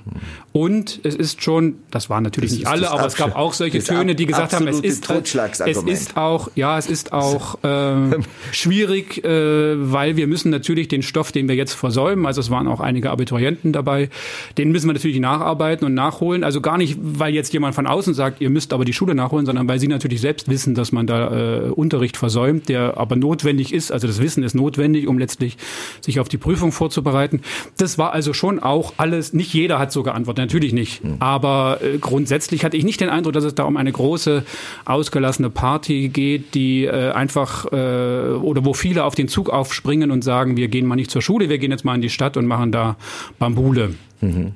Und es ist schon, das waren natürlich das nicht alle, aber es gab auch solche Töne, die gesagt haben, es ist, es ist auch, ja, es ist auch äh, schwierig, äh, weil wir müssen natürlich den Stoff, den wir jetzt versäumen, also es waren auch einige Abiturienten dabei, den müssen wir natürlich nacharbeiten und nachholen. Also gar nicht, weil jetzt jemand von außen sagt, ihr müsst aber die Schule nachholen, sondern weil sie natürlich selbst wissen, dass man da äh, Unterricht versäumt, der aber notwendig ist. Also das Wissen ist notwendig, um letztlich sich auf die Prüfung vorzubereiten. Das war also schon auch alles, nicht jeder hat so geantwortet, natürlich nicht. Mhm. Aber äh, grundsätzlich hatte ich nicht den Eindruck, dass es da um eine große, ausgelassene Party geht, die äh, einfach äh, oder wo viele auf den Zug aufspringen und sagen, wir gehen mal nicht zur Schule, wir gehen jetzt mal in die Stadt und machen da Bambule. Mhm.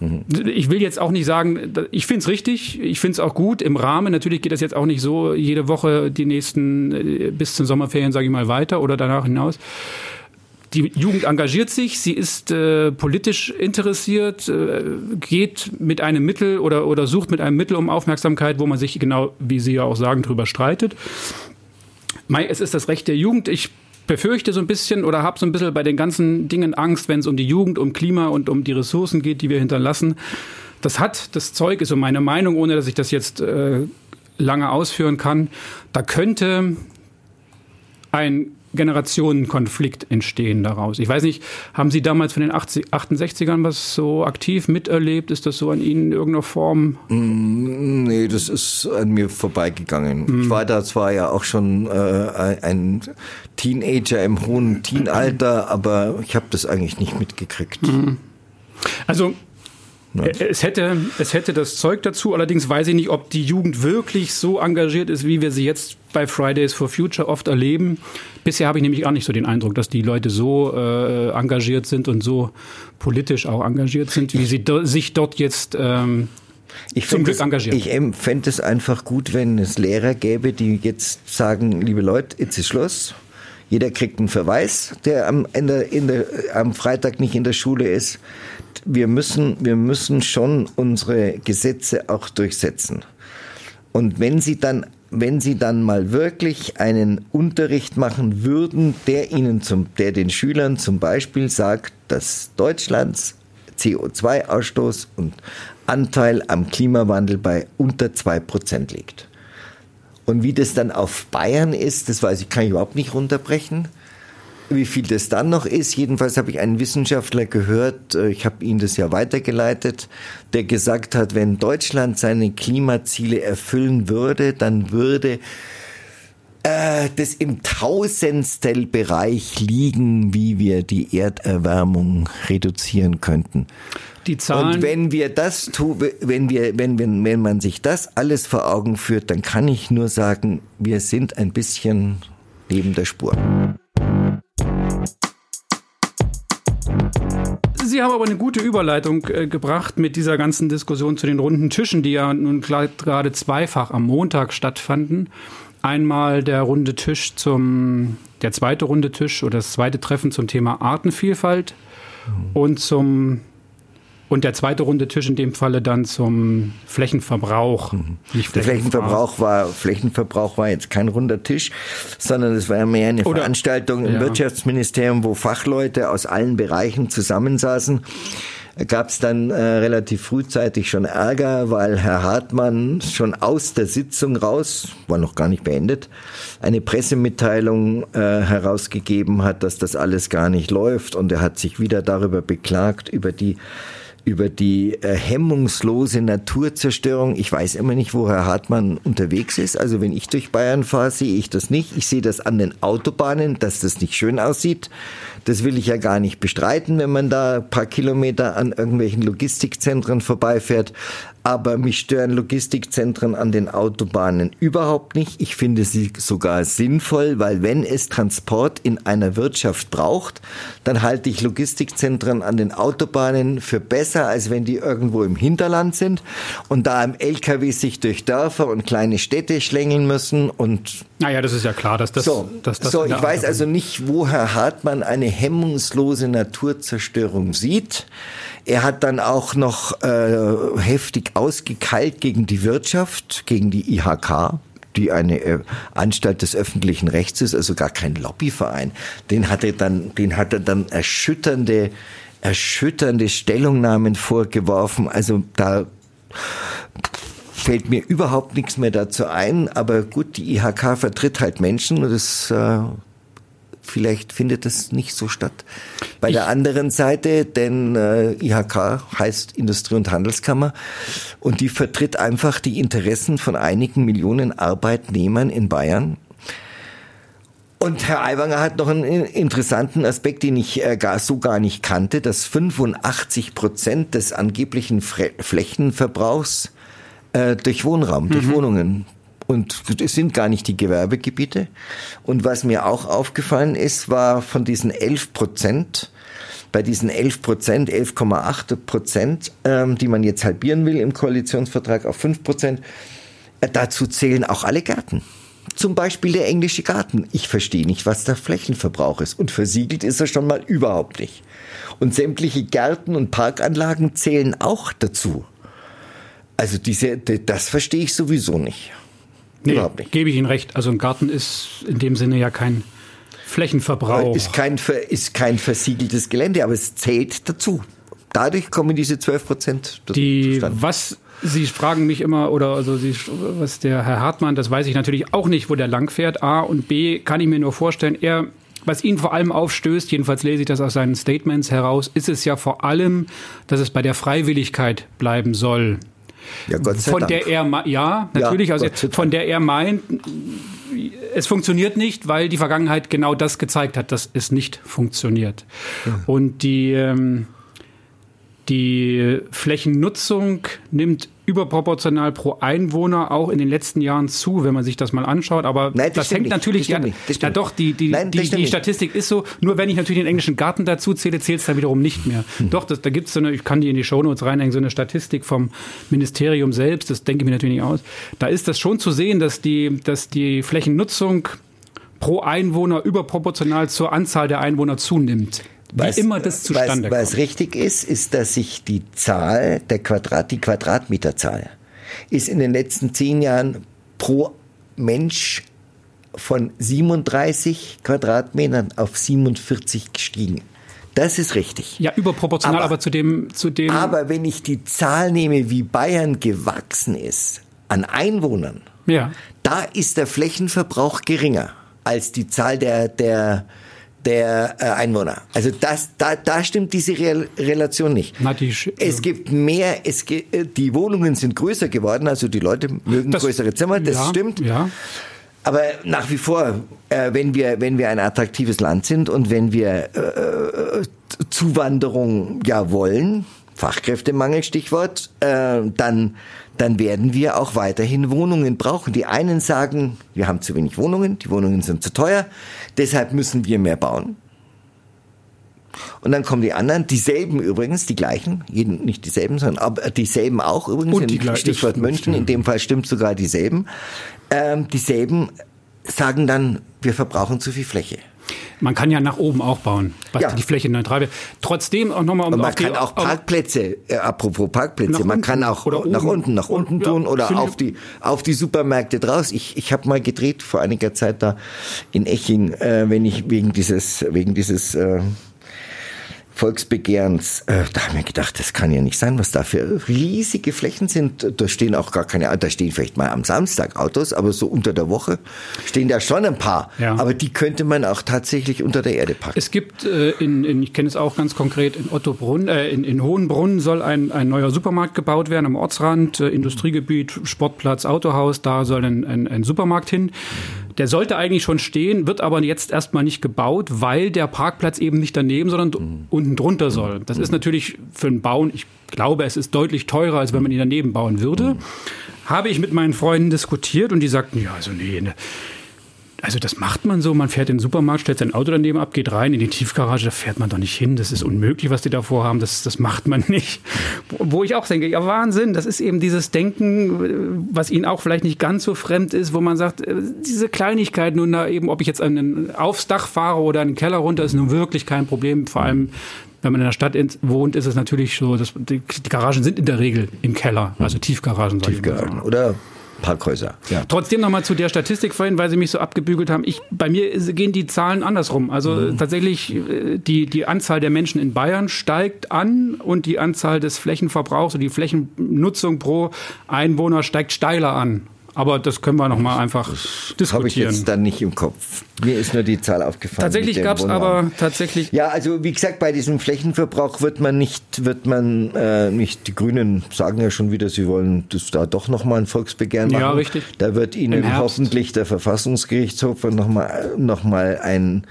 mhm. Ich will jetzt auch nicht sagen, ich finde es richtig, ich finde es auch gut im Rahmen. Natürlich geht das jetzt auch nicht so jede Woche die nächsten äh, bis zum Sommerferien, sage ich mal, weiter oder danach hinaus die Jugend engagiert sich, sie ist äh, politisch interessiert, äh, geht mit einem Mittel oder, oder sucht mit einem Mittel um Aufmerksamkeit, wo man sich genau, wie Sie ja auch sagen, drüber streitet. Es ist das Recht der Jugend. Ich befürchte so ein bisschen oder habe so ein bisschen bei den ganzen Dingen Angst, wenn es um die Jugend, um Klima und um die Ressourcen geht, die wir hinterlassen. Das hat, das Zeug ist so meine Meinung, ohne dass ich das jetzt äh, lange ausführen kann. Da könnte ein Generationenkonflikt entstehen daraus. Ich weiß nicht, haben Sie damals von den 80, 68ern was so aktiv miterlebt? Ist das so an Ihnen in irgendeiner Form?
Mm, nee, das ist an mir vorbeigegangen. Mm. Ich war da zwar ja auch schon äh, ein Teenager im hohen Teenalter, aber ich habe das eigentlich nicht mitgekriegt. Mm.
Also es hätte, es hätte das Zeug dazu, allerdings weiß ich nicht, ob die Jugend wirklich so engagiert ist, wie wir sie jetzt bei Fridays for Future oft erleben. Bisher habe ich nämlich auch nicht so den Eindruck, dass die Leute so äh, engagiert sind und so politisch auch engagiert sind, wie sie do sich dort jetzt ähm,
ich zum Glück engagieren. Ich fände es einfach gut, wenn es Lehrer gäbe, die jetzt sagen, liebe Leute, jetzt ist Schluss. Jeder kriegt einen Verweis, der am, Ende, in der, am Freitag nicht in der Schule ist wir müssen, wir müssen schon unsere Gesetze auch durchsetzen. Und wenn sie dann wenn Sie dann mal wirklich einen Unterricht machen würden, der Ihnen zum, der den Schülern zum Beispiel sagt, dass Deutschlands CO2-Ausstoß und Anteil am Klimawandel bei unter zwei Prozent liegt. Und wie das dann auf Bayern ist, das weiß ich, kann ich überhaupt nicht runterbrechen. Wie viel das dann noch ist, jedenfalls habe ich einen Wissenschaftler gehört, äh, ich habe ihn das ja weitergeleitet, der gesagt hat, wenn Deutschland seine Klimaziele erfüllen würde, dann würde äh, das im Tausendstel-Bereich liegen, wie wir die Erderwärmung reduzieren könnten.
Die Zahlen.
Und wenn wir das tun, wenn wir, wenn, wenn, wenn man sich das alles vor Augen führt, dann kann ich nur sagen, wir sind ein bisschen neben der Spur.
Sie haben aber eine gute Überleitung äh, gebracht mit dieser ganzen Diskussion zu den runden Tischen, die ja nun gerade zweifach am Montag stattfanden. Einmal der runde Tisch zum, der zweite runde Tisch oder das zweite Treffen zum Thema Artenvielfalt mhm. und zum und der zweite runde Tisch in dem Falle dann zum Flächenverbrauch.
Mhm. Nicht der Flächenverbrauch war, Flächenverbrauch war jetzt kein runder Tisch, sondern es war mehr eine Oder, Veranstaltung im ja. Wirtschaftsministerium, wo Fachleute aus allen Bereichen zusammensaßen gab es dann äh, relativ frühzeitig schon Ärger, weil Herr Hartmann schon aus der Sitzung raus, war noch gar nicht beendet, eine Pressemitteilung äh, herausgegeben hat, dass das alles gar nicht läuft und er hat sich wieder darüber beklagt, über die über die äh, hemmungslose Naturzerstörung. Ich weiß immer nicht, wo Herr Hartmann unterwegs ist. Also wenn ich durch Bayern fahre, sehe ich das nicht. Ich sehe das an den Autobahnen, dass das nicht schön aussieht. Das will ich ja gar nicht bestreiten, wenn man da ein paar Kilometer an irgendwelchen Logistikzentren vorbeifährt aber mich stören Logistikzentren an den Autobahnen überhaupt nicht. Ich finde sie sogar sinnvoll, weil wenn es Transport in einer Wirtschaft braucht, dann halte ich Logistikzentren an den Autobahnen für besser, als wenn die irgendwo im Hinterland sind und da im LKW sich durch Dörfer und kleine Städte schlängeln müssen und
naja, das ist ja klar, dass das.
So,
dass das
so ich weiß also nicht, wo Herr Hartmann eine hemmungslose Naturzerstörung sieht. Er hat dann auch noch äh, heftig ausgekeilt gegen die Wirtschaft, gegen die IHK, die eine äh, Anstalt des öffentlichen Rechts ist, also gar kein Lobbyverein. Den hat er dann, den hat er dann erschütternde, erschütternde Stellungnahmen vorgeworfen. Also da fällt mir überhaupt nichts mehr dazu ein. Aber gut, die IHK vertritt halt Menschen und das äh, vielleicht findet das nicht so statt. Bei ich der anderen Seite, denn äh, IHK heißt Industrie- und Handelskammer und die vertritt einfach die Interessen von einigen Millionen Arbeitnehmern in Bayern. Und Herr Aiwanger hat noch einen interessanten Aspekt, den ich äh, gar, so gar nicht kannte, dass 85 Prozent des angeblichen Flächenverbrauchs äh, durch Wohnraum, durch mhm. Wohnungen und es sind gar nicht die Gewerbegebiete. Und was mir auch aufgefallen ist, war von diesen 11 Prozent, bei diesen 11 Prozent, 11,8 Prozent, ähm, die man jetzt halbieren will im Koalitionsvertrag auf 5 Prozent, äh, dazu zählen auch alle Gärten. Zum Beispiel der englische Garten. Ich verstehe nicht, was der Flächenverbrauch ist. Und versiegelt ist er schon mal überhaupt nicht. Und sämtliche Gärten und Parkanlagen zählen auch dazu. Also diese, das verstehe ich sowieso nicht.
Nee, Überhaupt nicht. Gebe ich Ihnen recht. Also ein Garten ist in dem Sinne ja kein Flächenverbrauch.
Ist kein, ist kein versiegeltes Gelände, aber es zählt dazu. Dadurch kommen diese 12 Prozent
Die, was Sie fragen mich immer, oder also Sie, was der Herr Hartmann, das weiß ich natürlich auch nicht, wo der lang fährt. A und B kann ich mir nur vorstellen, er, was ihn vor allem aufstößt, jedenfalls lese ich das aus seinen Statements heraus, ist es ja vor allem, dass es bei der Freiwilligkeit bleiben soll.
Ja, Gott sei
von
Dank.
der er ja natürlich ja, also von der er meint, es funktioniert nicht, weil die Vergangenheit genau das gezeigt hat, dass es nicht funktioniert. Ja. Und die ähm, die Flächennutzung nimmt überproportional pro Einwohner auch in den letzten Jahren zu, wenn man sich das mal anschaut. Aber
Nein,
das, das hängt
nicht.
natürlich,
das
ja, ja doch, die, die, Nein, die, die Statistik ist so, nur wenn ich natürlich den englischen Garten dazu zähle, zählt es da wiederum nicht mehr. Hm. Doch, das, da gibt es so eine, ich kann die in die Shownotes reinhängen, so eine Statistik vom Ministerium selbst, das denke ich mir natürlich nicht aus. Da ist das schon zu sehen, dass die, dass die Flächennutzung pro Einwohner überproportional zur Anzahl der Einwohner zunimmt. Wie was, immer das zustande
was, kommt. Was richtig ist, ist, dass sich die Zahl der Quadrat, die Quadratmeterzahl, ist in den letzten zehn Jahren pro Mensch von 37 Quadratmetern auf 47 gestiegen. Das ist richtig.
Ja, überproportional, aber, aber, zu dem, zu dem.
Aber wenn ich die Zahl nehme, wie Bayern gewachsen ist an Einwohnern,
ja.
da ist der Flächenverbrauch geringer als die Zahl der, der, der äh, Einwohner. Also das, da, da stimmt diese Re Relation nicht.
Na, die,
es gibt mehr, es äh, die Wohnungen sind größer geworden, also die Leute mögen das, größere Zimmer, das
ja,
stimmt.
Ja.
Aber nach wie vor, äh, wenn wir wenn wir ein attraktives Land sind und wenn wir äh, äh, Zuwanderung ja wollen, Fachkräftemangel Stichwort, äh, dann dann werden wir auch weiterhin Wohnungen brauchen. Die einen sagen, wir haben zu wenig Wohnungen, die Wohnungen sind zu teuer, deshalb müssen wir mehr bauen. Und dann kommen die anderen, dieselben übrigens, die gleichen, jeden, nicht dieselben, sondern aber dieselben auch übrigens,
Und die
Stichwort München, in dem Fall stimmt sogar dieselben, ähm, dieselben sagen dann, wir verbrauchen zu viel Fläche.
Man kann ja nach oben auch bauen, was ja. die Fläche neutral wird. Trotzdem auch nochmal um
Und man kann die, auch Parkplätze, äh, apropos Parkplätze, man kann auch nach unten, nach unten tun ja, oder auf die auf die Supermärkte draus. Ich ich habe mal gedreht vor einiger Zeit da in Eching, äh, wenn ich wegen dieses wegen dieses äh, Volksbegehrens, äh, da haben wir gedacht, das kann ja nicht sein, was da für riesige Flächen sind. Da stehen auch gar keine, da stehen vielleicht mal am Samstag Autos, aber so unter der Woche stehen da schon ein paar. Ja. Aber die könnte man auch tatsächlich unter der Erde packen.
Es gibt äh, in, in ich kenne es auch ganz konkret, in Ottobrunn, äh, in, in Hohenbrunn soll ein, ein neuer Supermarkt gebaut werden am Ortsrand, äh, Industriegebiet, Sportplatz, Autohaus, da soll ein, ein, ein Supermarkt hin. Der sollte eigentlich schon stehen, wird aber jetzt erstmal nicht gebaut, weil der Parkplatz eben nicht daneben, sondern mhm. unten drunter soll. Das ist natürlich für ein Bauen, ich glaube, es ist deutlich teurer, als wenn man ihn daneben bauen würde. Mhm. Habe ich mit meinen Freunden diskutiert und die sagten, ja, also nee, ne, also das macht man so, man fährt in den Supermarkt, stellt sein Auto daneben ab, geht rein in die Tiefgarage, da fährt man doch nicht hin, das ist unmöglich, was die da vorhaben, das, das macht man nicht. Wo ich auch denke, ja Wahnsinn, das ist eben dieses Denken, was ihnen auch vielleicht nicht ganz so fremd ist, wo man sagt, äh, diese Kleinigkeit nun da eben, ob ich jetzt einen, aufs Dach fahre oder einen Keller runter, ist nun wirklich kein Problem, vor allem wenn man in der Stadt wohnt, ist es natürlich so, dass die, die Garagen sind in der Regel im Keller, also Tiefgaragen.
Tiefgaragen. Oder Parkhäuser.
Ja. Trotzdem nochmal zu der Statistik vorhin, weil Sie mich so abgebügelt haben. Ich, bei mir gehen die Zahlen andersrum. Also mhm. tatsächlich, äh, die, die Anzahl der Menschen in Bayern steigt an und die Anzahl des Flächenverbrauchs und die Flächennutzung pro Einwohner steigt steiler an. Aber das können wir noch mal einfach das diskutieren.
Habe ich jetzt dann nicht im Kopf. Mir ist nur die Zahl aufgefallen.
Tatsächlich gab es aber tatsächlich.
Ja, also wie gesagt, bei diesem Flächenverbrauch wird man nicht, wird man äh, nicht. Die Grünen sagen ja schon wieder, sie wollen das da doch noch mal ein Volksbegehren machen.
Ja, richtig.
Da wird ihnen hoffentlich der Verfassungsgerichtshof noch mal noch mal ein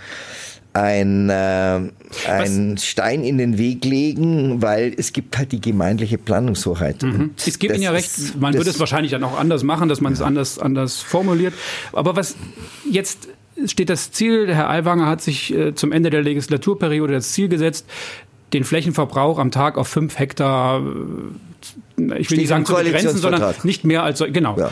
ein, äh, ein Stein in den Weg legen, weil es gibt halt die gemeindliche Planungshoheit.
Mhm. Es gibt Ihnen ja recht, man würde es wahrscheinlich dann auch anders machen, dass man ja. es anders, anders formuliert. Aber was jetzt steht das Ziel, Herr Aiwanger hat sich äh, zum Ende der Legislaturperiode das Ziel gesetzt, den Flächenverbrauch am Tag auf fünf Hektar ich will nicht sagen zu begrenzen, sondern nicht mehr als genau. Ja.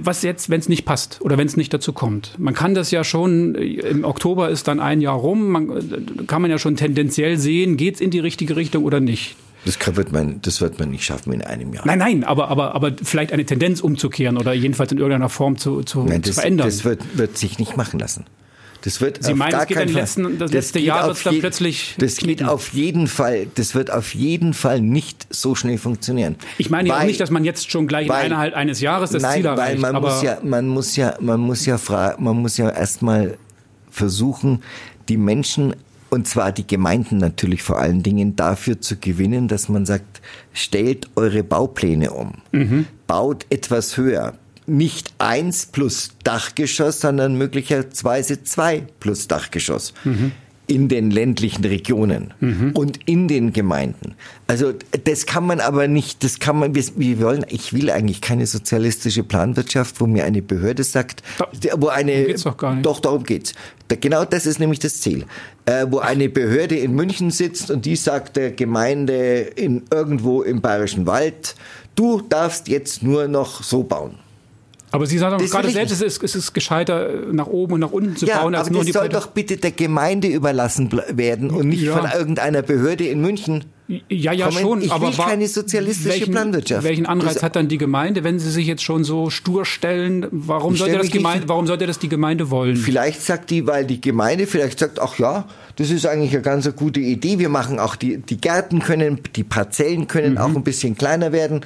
Was jetzt, wenn es nicht passt oder wenn es nicht dazu kommt? Man kann das ja schon im Oktober ist dann ein Jahr rum, man, kann man ja schon tendenziell sehen, geht es in die richtige Richtung oder nicht.
Das wird man, das wird man nicht schaffen in einem Jahr.
Nein, nein, aber, aber, aber vielleicht eine Tendenz umzukehren oder jedenfalls in irgendeiner Form zu, zu, nein,
das,
zu verändern.
Das wird, wird sich nicht machen lassen. Das wird
Sie meinen, es geht in letzten, das, das letzte Jahr wird dann plötzlich.
Das geht auf jeden Fall, das wird auf jeden Fall nicht so schnell funktionieren.
Ich meine weil, auch nicht, dass man jetzt schon gleich weil, innerhalb eines Jahres das nein, Ziel erreicht.
Weil man muss ja, man muss ja, man muss ja fragen, man muss ja erstmal versuchen, die Menschen und zwar die Gemeinden natürlich vor allen Dingen dafür zu gewinnen, dass man sagt, stellt eure Baupläne um, mhm. baut etwas höher, nicht eins plus Dachgeschoss, sondern möglicherweise zwei plus Dachgeschoss. Mhm. In den ländlichen Regionen mhm. und in den Gemeinden. Also das kann man aber nicht, das kann man, wir, wir wollen, ich will eigentlich keine sozialistische Planwirtschaft, wo mir eine Behörde sagt, wo eine,
geht's doch, gar nicht.
doch darum geht's. Genau das ist nämlich das Ziel. Äh, wo eine Behörde in München sitzt und die sagt der Gemeinde in irgendwo im Bayerischen Wald, du darfst jetzt nur noch so bauen.
Aber Sie sagen doch gerade selbst, es ist, es ist gescheiter, nach oben und nach unten zu ja, bauen, als
aber
nur
das
die
soll doch bitte der Gemeinde überlassen werden und nicht ja. von irgendeiner Behörde in München.
Ja, ja,
Kommen-
schon.
ich
aber
will keine sozialistische
welchen,
Planwirtschaft.
Welchen Anreiz
Das-
hat dann die Gemeinde, wenn sie sich jetzt schon so stur stellen? Warum
Ich
sollte das Gemeinde, warum sollte das die Gemeinde wollen?
Vielleicht sagt die, weil die Gemeinde vielleicht sagt, ach ja, das ist eigentlich eine ganz gute Idee. Wir machen auch die, die Gärten können, die Parzellen können
Mhm.
auch ein bisschen kleiner werden,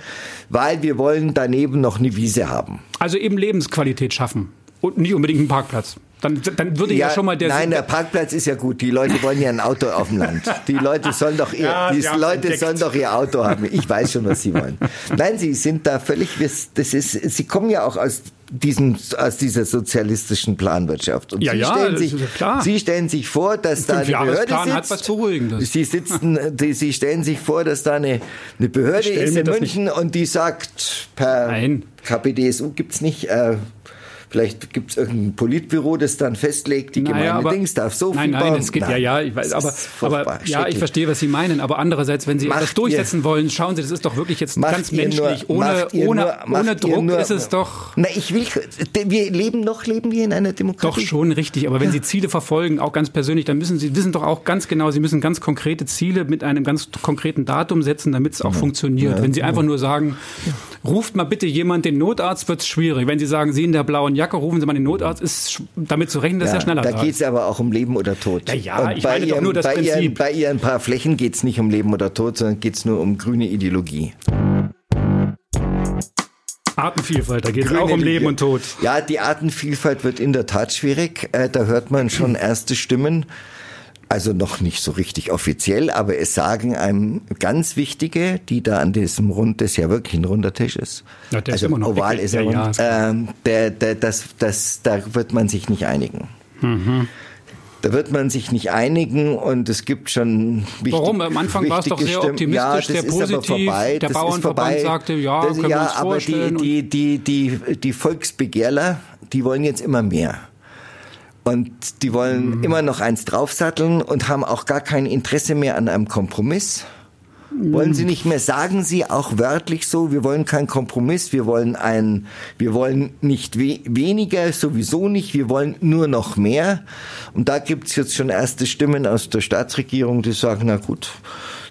weil wir wollen daneben noch eine Wiese haben.
Also eben Lebensqualität schaffen und nicht unbedingt einen Parkplatz. Dann, dann würde ja, schon mal der
nein, der Parkplatz ist ja gut. Die Leute wollen ja ein Auto auf dem Land. Die Leute sollen doch ihr,
Ja,
die Leute
entdeckt.
sollen doch ihr Auto haben. Ich weiß schon, was sie wollen. Nein, sie sind da völlig, das ist, sie kommen ja auch aus diesem, aus dieser sozialistischen Planwirtschaft. Und
Ja,
sie
ja,
stellen
das
sich,
ja klar.
sie stellen sich vor, dass da eine Behörde sitzt.
hat was Beruhigendes.
Sie sitzen, die, sie stellen sich vor, dass da eine, eine Behörde ist in München und die sagt, per
Nein.
KPDSU gibt's nicht, äh, Vielleicht gibt's irgendein Politbüro, das dann festlegt, die
Naja,
Gemeinde
aber-
Dings darf so
nein,
viel
nein,
bauen.
es geht ja, ja, ich weiß, aber, aber ja, ich verstehe, was Sie meinen. Aber andererseits, wenn Sie
Macht
das durchsetzen wollen, schauen Sie, das ist doch wirklich jetzt ganz
ihr
menschlich.
nur-
ohne
ihr
ohne,
nur-
ohne
ihr
Druck
nur-
ist es doch.
Na, ich will, wir leben noch, leben wir in einer
Doch
Demokratie.
schon richtig, aber wenn Sie Ziele verfolgen, auch ganz persönlich, dann müssen Sie wissen doch auch ganz genau, Sie müssen ganz konkrete Ziele mit einem ganz konkreten Datum setzen, damit es auch funktioniert. wenn Sie einfach nur sagen, ruft mal bitte jemand den Notarzt, wird's schwierig. Wenn Sie sagen, Sie in der blauen Jacke, rufen Sie mal den Notarzt, ist damit zu rechnen, dass er schneller
da
da
geht es aber auch um Leben oder Tod.
Ja, ja,
Und
ich
bei
meine doch
ihrem,
nur das
bei Ihren,
Prinzip.
bei ihren paar Flächen geht es nicht um Leben oder Tod, sondern geht es nur um grüne Ideologie.
Artenvielfalt, da geht es auch um. Leben und Tod.
Ja, die Artenvielfalt wird in der Tat schwierig. Äh, da hört man schon erste Stimmen. Also noch nicht so richtig offiziell, aber es sagen einem ganz wichtige, die da an diesem Rund, das ja wirklich ein runder Tisch ist.
Ja, der ist
also
immer noch
oval ist er
Ja, ja,
rund.
ist klar.
ähm, der, der, das, das, da wird man sich nicht einigen.
Mhm.
Da wird man sich nicht einigen und es gibt schon wichtig,
Warum? Am Anfang war es doch sehr
Stimmen.
optimistisch,
ja, das
sehr
ist aber
positiv.
Vorbei.
Der
das
Bauernverband
ist vorbei.
sagte, ja, können wir uns
aber
vorstellen.
Die, die, die, die, die Volksbegehrler, die wollen jetzt immer mehr. Und die wollen
Mhm.
immer noch eins draufsatteln und haben auch gar kein Interesse mehr an einem Kompromiss. Wollen Sie nicht mehr, sagen Sie auch wörtlich so, wir wollen keinen Kompromiss, wir wollen ein, wir wollen nicht we weniger, sowieso nicht, wir wollen nur noch mehr. Und da gibt's jetzt schon erste Stimmen aus der Staatsregierung, die sagen, na gut,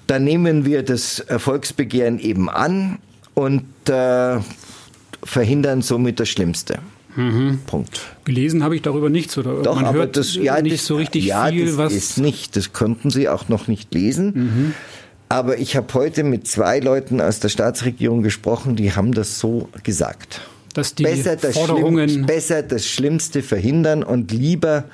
dann nehmen wir das Volksbegehren eben an und äh, verhindern somit das Schlimmste. Punkt.
Gelesen habe ich darüber nichts oder
Doch,
man
aber
hört
das, ja,
nicht
das,
so richtig
ja,
viel,
das
was
ist nicht, das konnten Sie auch noch nicht lesen. Aber ich habe heute mit zwei Leuten aus der Staatsregierung gesprochen, die haben das so gesagt.
dass die
besser, das
Forderungen
Schlimm, besser das Schlimmste verhindern und lieber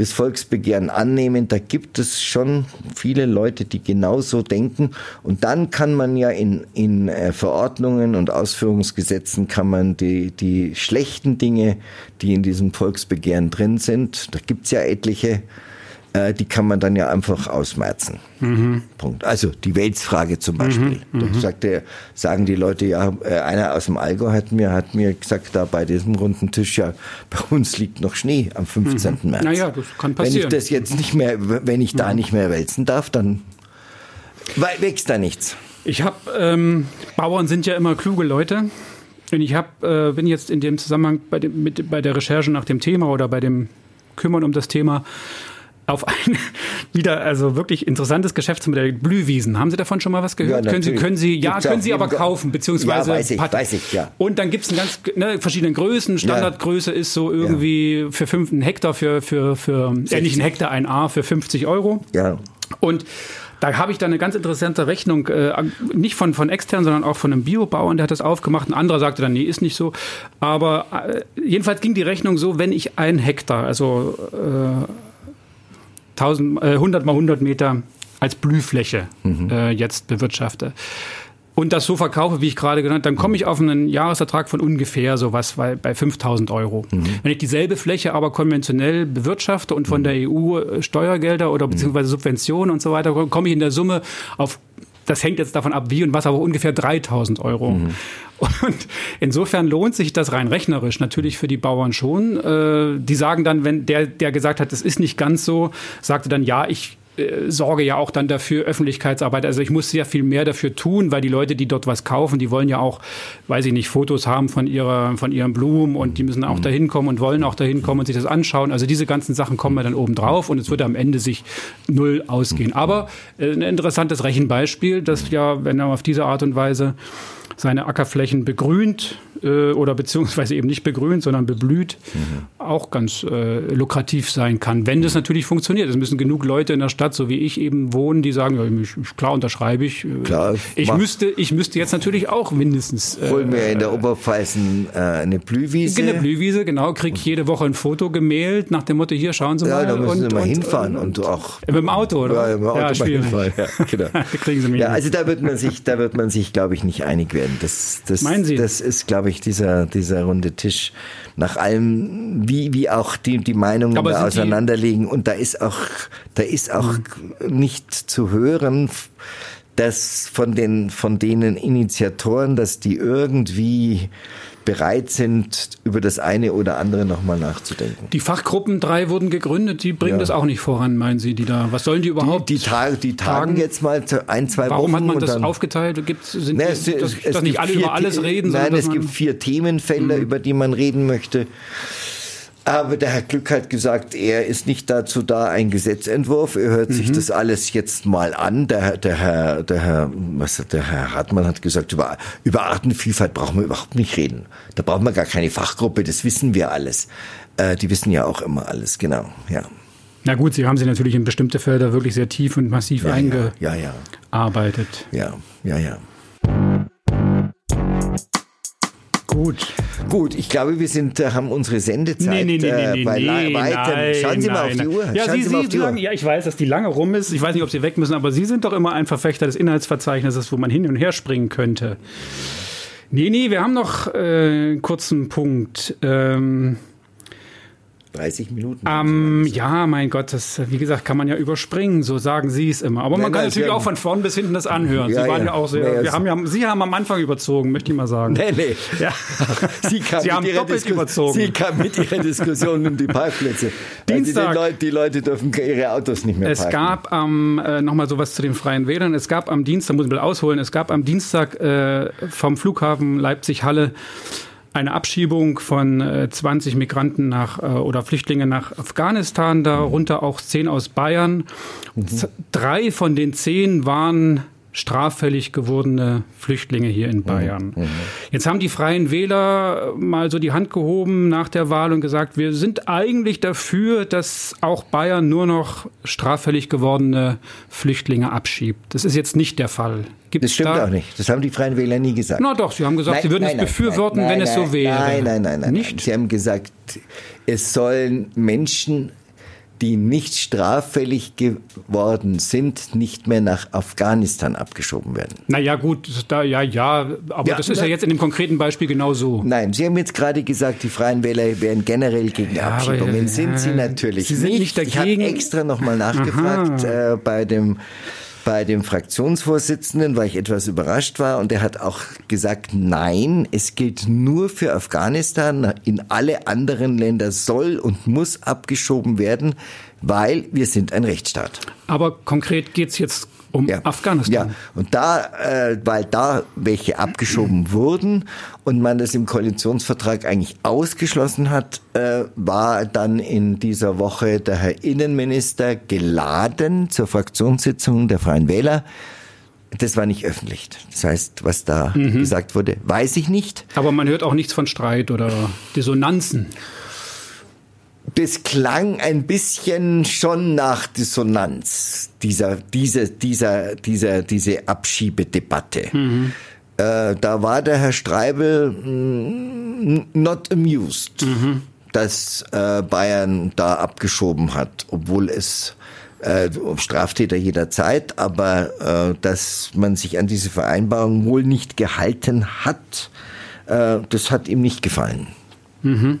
das Volksbegehren annehmen. Da gibt es schon viele Leute, die genauso denken. Und dann kann man ja in, in äh, Verordnungen und Ausführungsgesetzen kann man die, die schlechten Dinge, die in diesem Volksbegehren drin sind, da gibt's ja etliche, äh, die kann man dann ja einfach ausmerzen. Punkt. Also die Weltsfrage zum Beispiel. Da sagte, sagen die Leute, ja, äh, einer aus dem Allgäu hat mir, hat mir gesagt, da bei diesem runden Tisch, ja, bei uns liegt noch Schnee am 15. März.
Naja, das kann
Wenn ich
passieren.
das jetzt nicht mehr, wenn ich da nicht mehr wälzen darf, dann wächst da nichts.
Ich habe, ähm, Bauern sind ja immer kluge Leute. Und ich hab, äh, bin jetzt in dem Zusammenhang bei, dem, mit, bei der Recherche nach dem Thema oder bei dem Kümmern um das Thema auf ein wieder also wirklich interessantes Geschäftsmodell Blühwiesen. Haben Sie davon schon mal was gehört?
Ja,
können Sie können Sie ja
Gibt's
können Sie aber kaufen beziehungsweise
Ja, weiß ich, weiß ich, ja.
Und dann gibt's ein ganz ne, verschiedene Größen. Standardgröße ist so irgendwie für fünf einen Hektar für für für äh, nicht ein Hektar ein A für 50 Euro.
Ja.
Und da habe ich dann eine ganz interessante Rechnung, äh, nicht von, von extern, sondern auch von einem Biobauern, der hat das aufgemacht. Ein anderer sagte dann, nee, ist nicht so. Aber äh, jedenfalls ging die Rechnung so, wenn ich ein Hektar, also äh, 1000, äh, 100 mal 100 Meter als Blühfläche äh, jetzt bewirtschafte. Und das so verkaufe, wie ich gerade genannt, dann komme ich auf einen Jahresertrag von ungefähr sowas bei, bei 5000 Euro. Wenn ich dieselbe Fläche aber konventionell bewirtschafte und von der EU äh, Steuergelder oder beziehungsweise Subventionen und so weiter, komme ich in der Summe auf das hängt jetzt davon ab, wie und was, aber ungefähr 3000 Euro. Und insofern lohnt sich das rein rechnerisch natürlich für die Bauern schon. Äh, Die sagen dann, wenn der, der gesagt hat, das ist nicht ganz so, sagte dann, ja, ich äh, sorge ja auch dann dafür Öffentlichkeitsarbeit. Also ich muss sehr viel mehr dafür tun, weil die Leute, die dort was kaufen, die wollen ja auch, weiß ich nicht, Fotos haben von ihrer, von ihren Blumen und die müssen auch mhm. dahin kommen und wollen auch dahin kommen und sich das anschauen. Also diese ganzen Sachen kommen ja dann oben drauf und es würde am Ende sich null ausgehen. Aber äh, ein interessantes Rechenbeispiel, dass ja, wenn er auf diese Art und Weise seine Ackerflächen begrünt äh, oder beziehungsweise eben nicht begrünt, sondern beblüht, mhm. auch ganz äh, lukrativ sein kann, wenn das natürlich funktioniert. Es müssen genug Leute in der Stadt, so wie ich eben wohnen, die sagen, ja, ich, klar unterschreibe ich. Äh, klar, ich müsste, ich müsste jetzt natürlich auch mindestens.
Äh, Hol mir in der Oberpfalz äh, eine Blühwiese.
Eine Blühwiese, genau. Krieg jede Woche ein Foto gemailt nach dem Motto, hier schauen Sie mal.
Ja, da müssen
und,
Sie mal und, hinfahren und, und, auch.
Mit dem Auto, oder?
Ja, mit dem Auto ja, schwierig. Ja, genau. kriegen Sie mich ja, also da wird man sich, da wird man sich, glaube ich, nicht einig werden. Das, das, Meinen Sie? Das ist, glaube ich, dieser, dieser dieser runde Tisch nach allem, wie, wie auch die, die Meinungen Aber da auseinanderliegen. Und da ist auch, da ist auch mhm. nicht zu hören, dass von den, von denen Initiatoren, dass die irgendwie bereit sind, über das eine oder andere nochmal nachzudenken.
Die Fachgruppen drei wurden gegründet, die bringen ja. das auch nicht voran, meinen Sie, die da, was sollen die überhaupt?
Die, die, Tag, die tagen, jetzt mal ein, zwei
Warum
Wochen.
Warum hat man das aufgeteilt? Gibt, sind
ne, es,
die, dass, es dass nicht alle über alles reden?
Nein, es gibt vier Themenfelder, mhm. über die man reden möchte. Aber der Herr Glück hat gesagt, er ist nicht dazu da, ein Gesetzentwurf. Er hört mhm. sich das alles jetzt mal an. Der, der Herr, der Herr, was, der Herr Hartmann hat gesagt, über, über Artenvielfalt brauchen wir überhaupt nicht reden. Da brauchen wir gar keine Fachgruppe. Das wissen wir alles. Äh, die wissen ja auch immer alles. Genau, ja.
Na gut, Sie haben sich natürlich in bestimmte Felder wirklich sehr tief und massiv
ja,
eingearbeitet.
Ja, ja, ja. ja.
Gut.
Gut, ich glaube, wir sind, äh, haben unsere Sendezeit nee, nee, nee,
äh, nee, bei nee,
weitem. Schauen Sie nein, mal auf die Uhr.
Ja,
Schauen
Sie, Sie, Sie sagen, ja, ich weiß, dass die lange rum ist. Ich weiß nicht, ob Sie weg müssen, aber Sie sind doch immer ein Verfechter des Inhaltsverzeichnisses, wo man hin und her springen könnte. Nee, nee, wir haben noch äh, einen kurzen Punkt. Ähm,
30 Minuten.
Ähm, ja, mein Gott, das, wie gesagt, kann man ja überspringen, so sagen Sie es immer. Aber nein, man kann nein, natürlich auch von vorn bis hinten das anhören. Ja, Sie waren ja, ja auch sehr, nee, wir haben ja, Sie haben am Anfang überzogen, möchte ich mal sagen.
Nee, nee. Ja. Sie, Sie haben doppelt Disku überzogen. Sie kam mit Ihrer Diskussion um die Parkplätze. Dienstag. Leute, die Leute dürfen ihre Autos nicht mehr
es parken. Es gab ähm, äh, nochmal sowas zu den Freien Wählern. Es gab am Dienstag, muss ich mal ausholen, es gab am Dienstag äh, vom Flughafen Leipzig-Halle eine Abschiebung von äh, 20 Migranten nach äh, oder Flüchtlinge nach Afghanistan, darunter auch zehn aus Bayern. Mhm. Drei von den zehn waren straffällig gewordene Flüchtlinge hier in Bayern. Mhm. Jetzt haben die Freien Wähler mal so die Hand gehoben nach der Wahl und gesagt, wir sind eigentlich dafür, dass auch Bayern nur noch straffällig gewordene Flüchtlinge abschiebt. Das ist jetzt nicht der Fall.
Gibt's das stimmt da? auch nicht. Das haben die Freien Wähler nie gesagt.
Na doch, sie haben gesagt, nein, sie würden nein, es befürworten, nein, wenn es so wäre.
Nein, nein, nein, nein. Nicht? Sie haben gesagt, es sollen Menschen die nicht straffällig geworden sind, nicht mehr nach Afghanistan abgeschoben werden.
Naja, gut, da, ja, ja, aber ja, das ist na, ja jetzt in dem konkreten Beispiel genau so.
Nein, Sie haben jetzt gerade gesagt, die Freien Wähler wären generell gegen ja, Abschiebungen. Aber, sind sie natürlich
sie sind nicht. nicht
dagegen. Ich habe extra nochmal nachgefragt äh, bei dem bei dem Fraktionsvorsitzenden, weil ich etwas überrascht war und er hat auch gesagt, nein, es gilt nur für Afghanistan, in alle anderen Länder soll und muss abgeschoben werden, weil wir sind ein Rechtsstaat.
Aber konkret geht's jetzt um ja. Afghanistan. Ja,
und da, äh, weil da welche abgeschoben wurden und man das im Koalitionsvertrag eigentlich ausgeschlossen hat, äh, war dann in dieser Woche der Herr Innenminister geladen zur Fraktionssitzung der Freien Wähler. Das war nicht öffentlich. Das heißt, was da mhm. gesagt wurde, weiß ich nicht.
Aber man hört auch nichts von Streit oder Dissonanzen
das klang ein bisschen schon nach Dissonanz, dieser, diese, dieser, dieser, diese Abschiebedebatte. Mhm. Äh, da war der Herr Streibel mm, not amused, mhm. dass äh, Bayern da abgeschoben hat, obwohl es äh, Straftäter jederzeit, aber äh, dass man sich an diese Vereinbarung wohl nicht gehalten hat, äh, das hat ihm nicht gefallen. Mhm.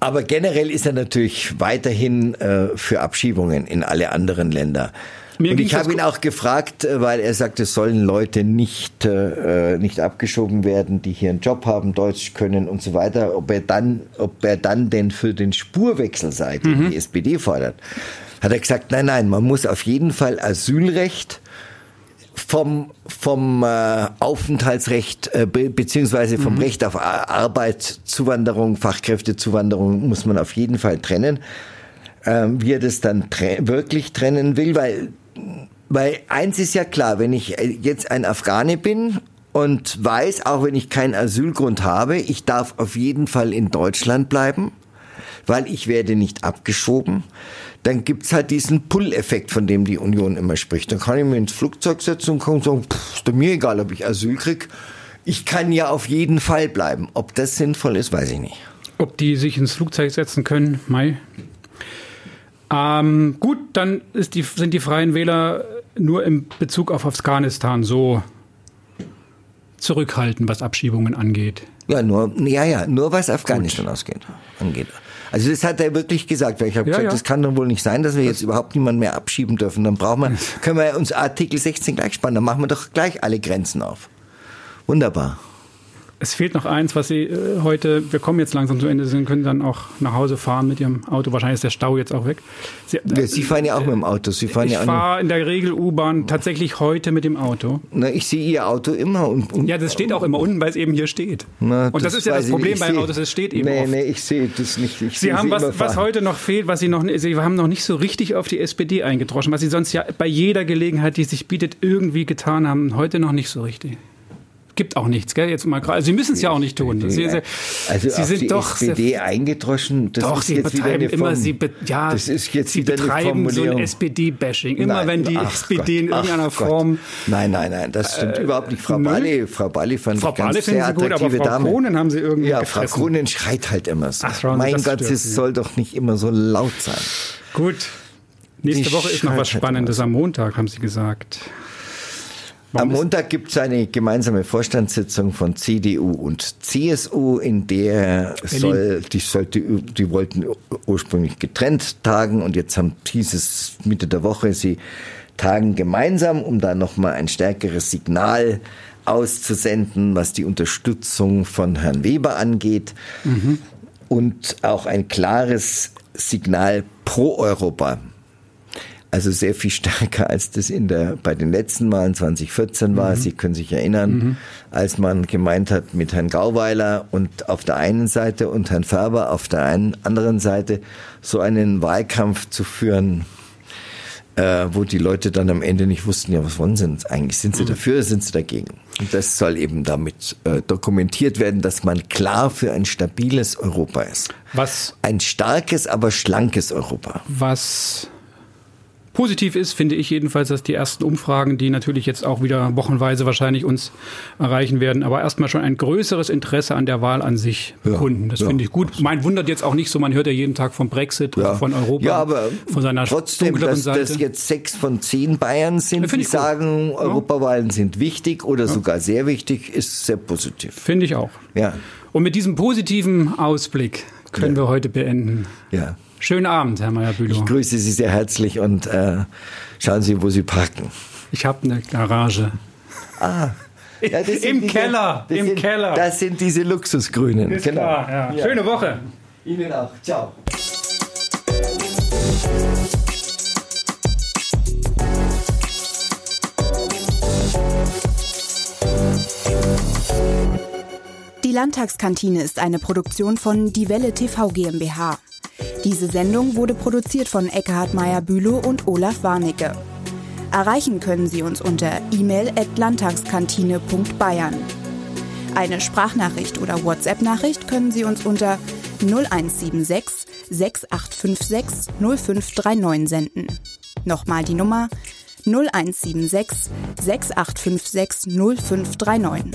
Aber generell ist er natürlich weiterhin äh, für Abschiebungen in alle anderen Länder. Mir und ich habe ihn auch gefragt, äh, weil er sagt, es sollen Leute nicht, äh, nicht abgeschoben werden, die hier einen Job haben, Deutsch können und so weiter, ob er dann, ob er dann denn für den Spurwechsel sei, den mhm. die SPD fordert. hat er gesagt, nein, nein, man muss auf jeden Fall Asylrecht vom, vom äh, Aufenthaltsrecht äh, be beziehungsweise vom mhm. Recht auf Arbeit, Zuwanderung, Fachkräftezuwanderung muss man auf jeden Fall trennen. Ähm, wie er das dann tre wirklich trennen will, weil, weil eins ist ja klar, wenn ich äh, jetzt ein Afghane bin und weiß, auch wenn ich keinen Asylgrund habe, ich darf auf jeden Fall in Deutschland bleiben, weil ich werde nicht abgeschoben dann gibt's halt diesen Pull-Effekt, von dem die Union immer spricht. Dann kann ich mir ins Flugzeug setzen und kann sagen, pff, ist mir egal, ob ich Asyl krieg. Ich kann ja auf jeden Fall bleiben. Ob das sinnvoll ist, weiß ich nicht.
Ob die sich ins Flugzeug setzen können, Mai. Ähm, gut, dann die, sind die Freien Wähler nur im Bezug auf Afghanistan so zurückhaltend, was Abschiebungen angeht.
Ja, nur, ja, ja, nur was Afghanistan ausgeht, angeht. Also das hat er wirklich gesagt, weil ich habe ja, gesagt, ja. das kann doch wohl nicht sein, dass wir jetzt überhaupt niemanden mehr abschieben dürfen. Dann brauchen wir, können wir uns Artikel 16 gleich spannen, dann machen wir doch gleich alle Grenzen auf. Wunderbar.
Es fehlt noch eins, was Sie äh, heute, wir kommen jetzt langsam zum Ende, Sie können dann auch nach Hause fahren mit Ihrem Auto. Wahrscheinlich ist der Stau jetzt auch weg.
Sie, äh, Sie fahren ja auch mit dem Auto. Sie fahren
ich
ja
fahre in der Regel U-Bahn tatsächlich heute mit dem Auto.
Na, ich sehe Ihr Auto immer. Und, und
ja, das steht auch immer unten, weil es eben hier steht. Na, und das, das ist ja das Problem bei Autos, es steht eben
Nee, oft. nee, ich sehe das nicht. Ich
Sie haben was, was heute noch fehlt, was Sie noch, Sie haben noch nicht so richtig auf die SPD eingedroschen, was Sie sonst ja bei jeder Gelegenheit, die sich bietet, irgendwie getan haben, heute noch nicht so richtig gibt auch nichts, gell? Jetzt mal Sie müssen es ja auch nicht tun. Sie,
also Sie sind die doch SPD eingedroschen.
Das doch, ist Sie jetzt betreiben immer, Sie, be, ja, das ist jetzt Sie betreiben so ein SPD-Bashing. Immer nein, wenn die SPD in irgendeiner Gott. Form.
Nein, nein, nein, das stimmt äh, überhaupt nicht. Frau Balli, Frau Balli fand
Frau
ich ganz
sehr
attraktive
gut, aber Frau
Dame.
Kronen haben Sie irgendwie
Ja,
gefressen.
Frau Kronen schreit halt immer so. Ach, mein Gott, es soll doch nicht immer so laut sein.
Gut. Nächste die Woche ist noch was halt Spannendes am Montag, haben Sie gesagt.
Warum Am Montag gibt es eine gemeinsame Vorstandssitzung von CDU und CSU, in der soll, die, sollte, die wollten ursprünglich getrennt tagen und jetzt haben dieses Mitte der Woche, sie tagen gemeinsam, um da nochmal ein stärkeres Signal auszusenden, was die Unterstützung von Herrn Weber angeht. Mhm. Und auch ein klares Signal pro Europa. Also sehr viel stärker, als das in der, bei den letzten Malen 2014 war. Mhm. Sie können sich erinnern, mhm. als man gemeint hat, mit Herrn Gauweiler und auf der einen Seite und Herrn Färber auf der einen, anderen Seite so einen Wahlkampf zu führen, äh, wo die Leute dann am Ende nicht wussten, ja, was wollen sie denn eigentlich? Sind sie mhm. dafür oder sind sie dagegen? Und das soll eben damit äh, dokumentiert werden, dass man klar für ein stabiles Europa ist.
Was?
Ein starkes, aber schlankes Europa.
Was Positiv ist, finde ich jedenfalls, dass die ersten Umfragen, die natürlich jetzt auch wieder wochenweise wahrscheinlich uns erreichen werden, aber erstmal schon ein größeres Interesse an der Wahl an sich bekunden. das ja. finde ich gut. Mein wundert jetzt auch nicht so, man hört ja jeden Tag vom Brexit, ja. von Europa,
ja, aber
von seiner
trotzdem, dass das jetzt sechs von zehn Bayern sind, die sagen. Europawahlen sind wichtig oder sogar sehr wichtig, ist sehr positiv.
Finde ich auch.
Ja.
Und mit diesem positiven Ausblick können wir heute beenden.
Ja.
Schönen Abend, Herr Meyer-Bülow.
Ich grüße Sie sehr herzlich und äh, schauen Sie, wo Sie parken.
Ich habe eine Garage.
Ah.
Ja, Im diese, Keller, im
sind,
Keller.
Das sind diese Luxusgrünen.
Ist genau. Klar, ja. Ja. Schöne Woche.
Ihnen auch. Ciao.
Die Landtagskantine ist eine Produktion von Die Welle TV GmbH. Diese Sendung wurde produziert von Eckhard Meyer-Bülow und Olaf Warnecke. Erreichen können Sie uns unter e-mail at landtagskantine.bayern. Eine Sprachnachricht oder WhatsApp-Nachricht können Sie uns unter 0176 6856 0539 senden. Nochmal die Nummer 0176 6856 0539.